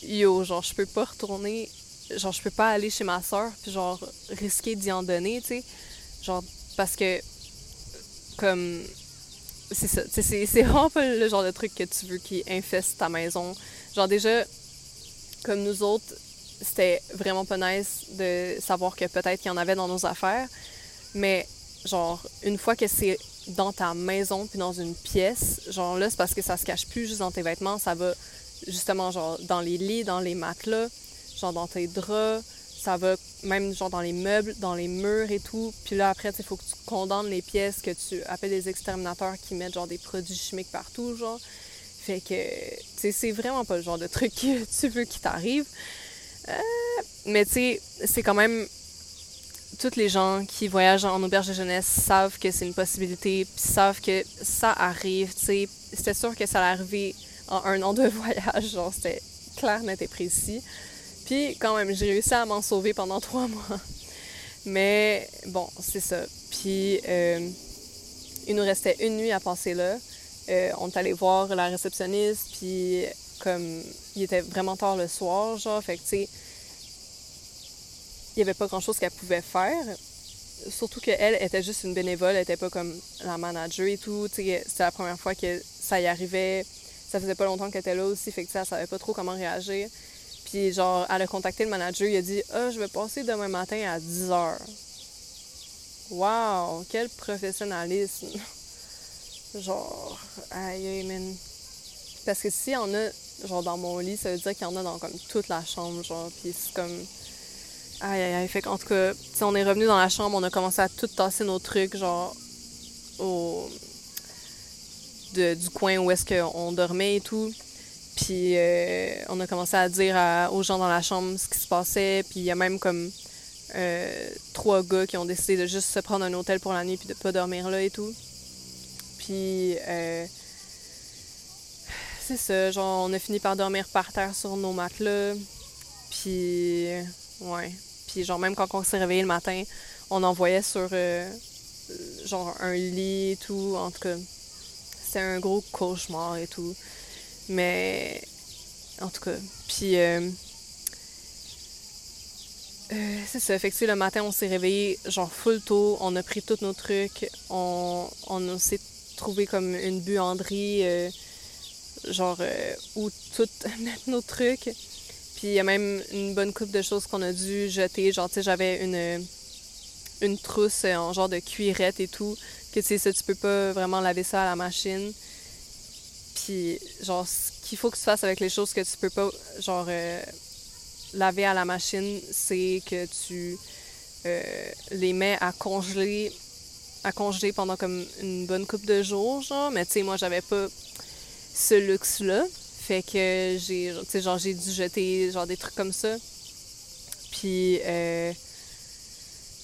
yo, genre je peux pas retourner, genre je peux pas aller chez ma sœur, puis genre risquer d'y en donner, tu sais, genre parce que comme c'est ça, c'est vraiment pas le genre de truc que tu veux qui infeste ta maison. Genre déjà comme nous autres, c'était vraiment pas nice de savoir que peut-être qu'il y en avait dans nos affaires. Mais, genre, une fois que c'est dans ta maison puis dans une pièce, genre là, c'est parce que ça se cache plus juste dans tes vêtements, ça va justement, genre, dans les lits, dans les matelas, genre dans tes draps, ça va même genre dans les meubles, dans les murs et tout. Puis là, après, il faut que tu condamnes les pièces, que tu appelles des exterminateurs qui mettent genre des produits chimiques partout, genre. Fait que, tu sais, c'est vraiment pas le genre de truc que tu veux qui t'arrive. Euh, mais tu sais, c'est quand même. Toutes les gens qui voyagent en auberge de jeunesse savent que c'est une possibilité, puis savent que ça arrive, tu sais. C'était sûr que ça allait arriver en un an de voyage, genre, c'était clair, net et précis. Puis quand même, j'ai réussi à m'en sauver pendant trois mois. Mais bon, c'est ça. Puis euh, il nous restait une nuit à passer là. Euh, on est allé voir la réceptionniste, puis comme il était vraiment tard le soir, genre, fait que tu sais, il n'y avait pas grand-chose qu'elle pouvait faire. Surtout qu'elle était juste une bénévole, elle était pas comme la manager et tout. C'était la première fois que ça y arrivait. Ça faisait pas longtemps qu'elle était là aussi, fait que ça savait pas trop comment réagir. Puis, genre, elle a contacté le manager, il a dit Ah, je vais passer demain matin à 10 h. Wow, quel professionnalisme! genre, aïe, man. Parce que s'il y en a, genre, dans mon lit, ça veut dire qu'il y en a dans comme toute la chambre, genre, puis c'est comme. Aïe, aïe, aïe. Fait qu'en tout cas, si on est revenu dans la chambre, on a commencé à tout tasser nos trucs, genre, au. du coin où est-ce qu'on dormait et tout. Puis euh, on a commencé à dire aux gens dans la chambre ce qui se passait. Puis il y a même comme euh, trois gars qui ont décidé de juste se prendre un hôtel pour la nuit puis de pas dormir là et tout. Puis euh, c'est ça, genre on a fini par dormir par terre sur nos matelas. Puis ouais. Puis genre même quand on s'est réveillé le matin, on en voyait sur genre un lit et tout. En tout cas, c'était un gros cauchemar et tout. Mais en tout cas, puis euh, euh, c'est ça. Fait que le matin, on s'est réveillé genre full tôt, on a pris tous nos trucs, on, on s'est trouvé comme une buanderie, euh, genre où tout mettre nos trucs. Puis il y a même une bonne coupe de choses qu'on a dû jeter. Genre, tu sais, j'avais une, une trousse en genre de cuirette et tout, que tu sais, ça, tu peux pas vraiment laver ça à la machine. Genre, ce qu'il faut que tu fasses avec les choses que tu peux pas, genre, euh, laver à la machine, c'est que tu euh, les mets à congeler, à congeler pendant comme une bonne coupe de jours, genre. Mais tu sais, moi, j'avais pas ce luxe-là. Fait que j'ai, genre, j'ai dû jeter, genre, des trucs comme ça. Puis, euh,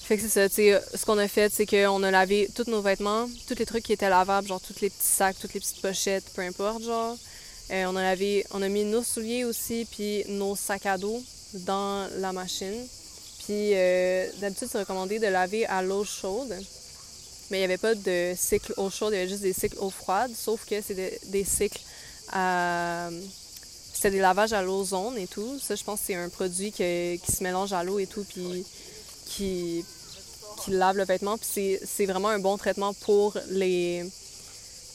fait que c'est ça, tu sais, ce qu'on a fait, c'est qu'on a lavé tous nos vêtements, tous les trucs qui étaient lavables, genre tous les petits sacs, toutes les petites pochettes, peu importe, genre. Euh, on a lavé, on a mis nos souliers aussi, puis nos sacs à dos dans la machine. Puis euh, d'habitude, c'est recommandé de laver à l'eau chaude. Mais il n'y avait pas de cycle eau chaude, il y avait juste des cycles eau froide, sauf que c'est des, cycles à. C'était des lavages à l'ozone et tout. Ça, je pense que c'est un produit qui se mélange à l'eau et tout, puis qui qui lave le vêtement. Puis c'est vraiment un bon traitement pour les,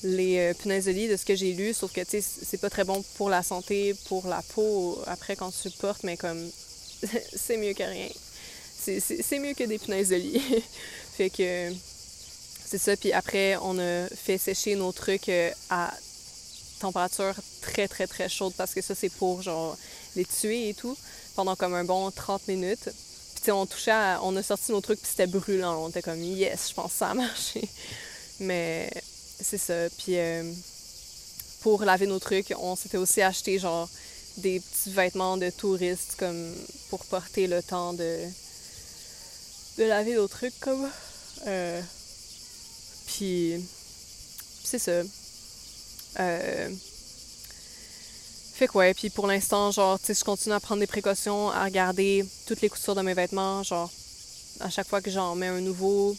les euh, punaises de lit, de ce que j'ai lu. Sauf que, tu sais, c'est pas très bon pour la santé, pour la peau, après quand tu portes, mais comme, c'est mieux que rien. C'est mieux que des punaises de lit. fait que, c'est ça. Puis après, on a fait sécher nos trucs euh, à température très, très, très chaude parce que ça, c'est pour, genre, les tuer et tout, pendant comme un bon 30 minutes on a sorti nos trucs puis c'était brûlant. On était comme yes, je pense que ça a marché. Mais c'est ça. Puis euh, pour laver nos trucs, on s'était aussi acheté genre des petits vêtements de touristes comme pour porter le temps de de laver nos trucs comme. Euh, puis c'est ça. Euh, fait que ouais, puis pour l'instant, genre, tu sais, je continue à prendre des précautions, à regarder toutes les coutures de mes vêtements, genre, à chaque fois que j'en mets un nouveau,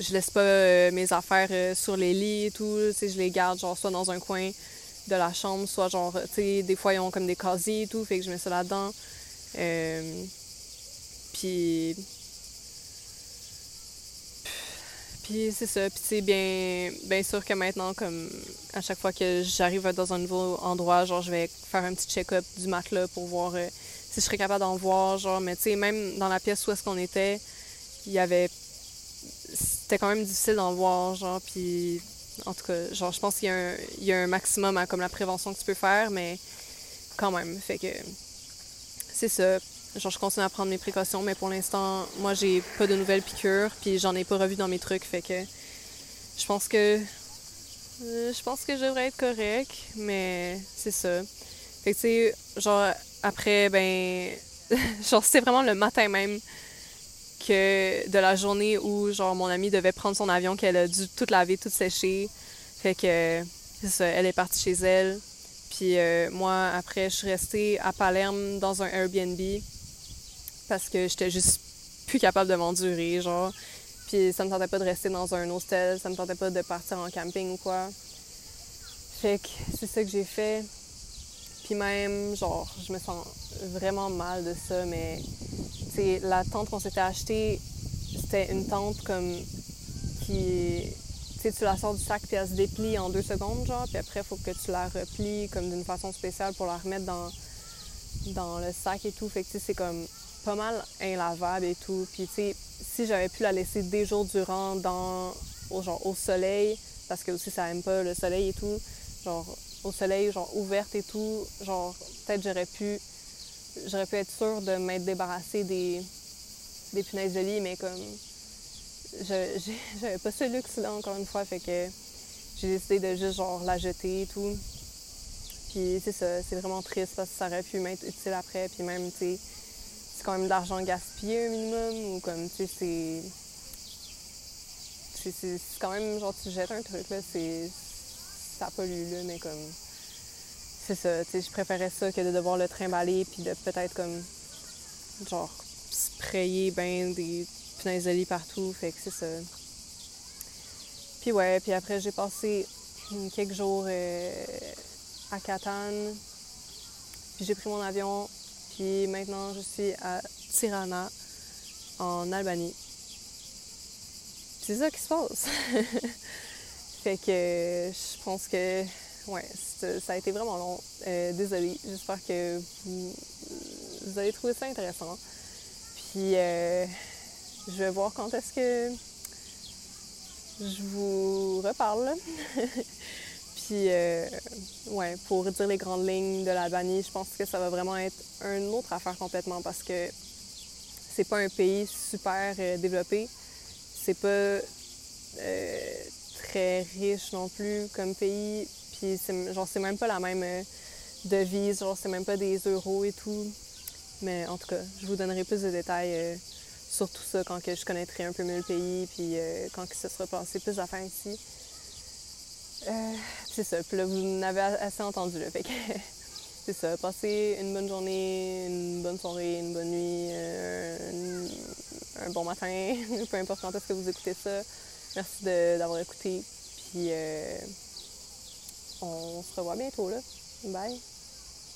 je laisse pas euh, mes affaires euh, sur les lits et tout, tu sais, je les garde, genre, soit dans un coin de la chambre, soit genre, tu sais, des fois, ils ont comme des casiers et tout, fait que je mets ça là-dedans. Euh, puis... Puis c'est ça. Puis c'est bien, bien sûr que maintenant, comme à chaque fois que j'arrive dans un nouveau endroit, genre je vais faire un petit check-up du matelas pour voir euh, si je serais capable d'en voir. Genre, mais tu sais, même dans la pièce où est-ce qu'on était, il y avait. C'était quand même difficile d'en voir, genre. Puis en tout cas, genre, je pense qu'il y, a un, il y a un maximum à comme la prévention que tu peux faire, mais quand même. Fait que c'est ça. Genre, je continue à prendre mes précautions, mais pour l'instant, moi, j'ai pas de nouvelles piqûres, puis j'en ai pas revu dans mes trucs, fait que je pense que euh, je pense que je devrais être correct, mais c'est ça. Fait que tu sais, genre après, ben, genre c'était vraiment le matin même que de la journée où genre mon amie devait prendre son avion, qu'elle a dû tout laver, tout sécher. Fait que elle est partie chez elle. Puis euh, moi, après, je suis restée à Palerme dans un Airbnb parce que j'étais juste plus capable de m'endurer, genre. Puis ça me tentait pas de rester dans un hostel, ça me tentait pas de partir en camping ou quoi. Fait que c'est ça que j'ai fait. Puis même, genre, je me sens vraiment mal de ça, mais c'est la tente qu'on s'était achetée, c'était une tente comme qui tu tu la sors du sac puis elle se déplie en deux secondes, genre, puis après, il faut que tu la replies comme d'une façon spéciale pour la remettre dans, dans le sac et tout. Fait que, c'est comme pas mal inlavable et tout. Puis, tu sais, si j'avais pu la laisser des jours durant dans, au, genre, au soleil, parce que aussi ça aime pas le soleil et tout, genre, au soleil, genre, ouverte et tout, genre, peut-être j'aurais pu, j'aurais pu être sûre de m'être débarrassée des, des punaises de lit, mais comme, j'avais pas ce luxe-là, encore une fois, fait que j'ai décidé de juste, genre, la jeter et tout. Puis c'est ça, c'est vraiment triste parce que ça aurait pu m'être utile après, puis même, tu sais, c'est quand même de l'argent gaspillé un minimum, ou comme, tu sais, c'est... C'est quand même, genre, tu jettes un truc, là, c'est... Ça pollue, là, mais comme... C'est ça, tu sais, je préférais ça que de devoir le trimballer, puis de peut-être, comme, genre, sprayer ben des punaises de lit partout, fait que c'est ça. Puis ouais, puis après, j'ai passé quelques jours euh, à Catane, puis j'ai pris mon avion puis maintenant, je suis à Tirana, en Albanie. C'est ça qui se passe. fait que je pense que ouais, ça a été vraiment long. Euh, désolée. J'espère que vous, vous, avez trouvé ça intéressant. Puis euh, je vais voir quand est-ce que je vous reparle. Puis, euh, ouais, pour dire les grandes lignes de l'Albanie, je pense que ça va vraiment être une autre affaire complètement parce que c'est pas un pays super euh, développé. C'est pas euh, très riche non plus comme pays. Puis, genre, c'est même pas la même devise, genre, c'est même pas des euros et tout. Mais en tout cas, je vous donnerai plus de détails sur tout ça quand que je connaîtrai un peu mieux le pays, puis quand que ce sera passé plus d'affaires ici. Euh, c'est ça. Puis là, vous n'avez assez entendu. Là, fait que c'est ça. Passez une bonne journée, une bonne soirée, une bonne nuit, euh, un, bon matin, peu importe quand est-ce que vous écoutez ça. Merci d'avoir écouté. Puis euh, on se revoit bientôt. Là. Bye.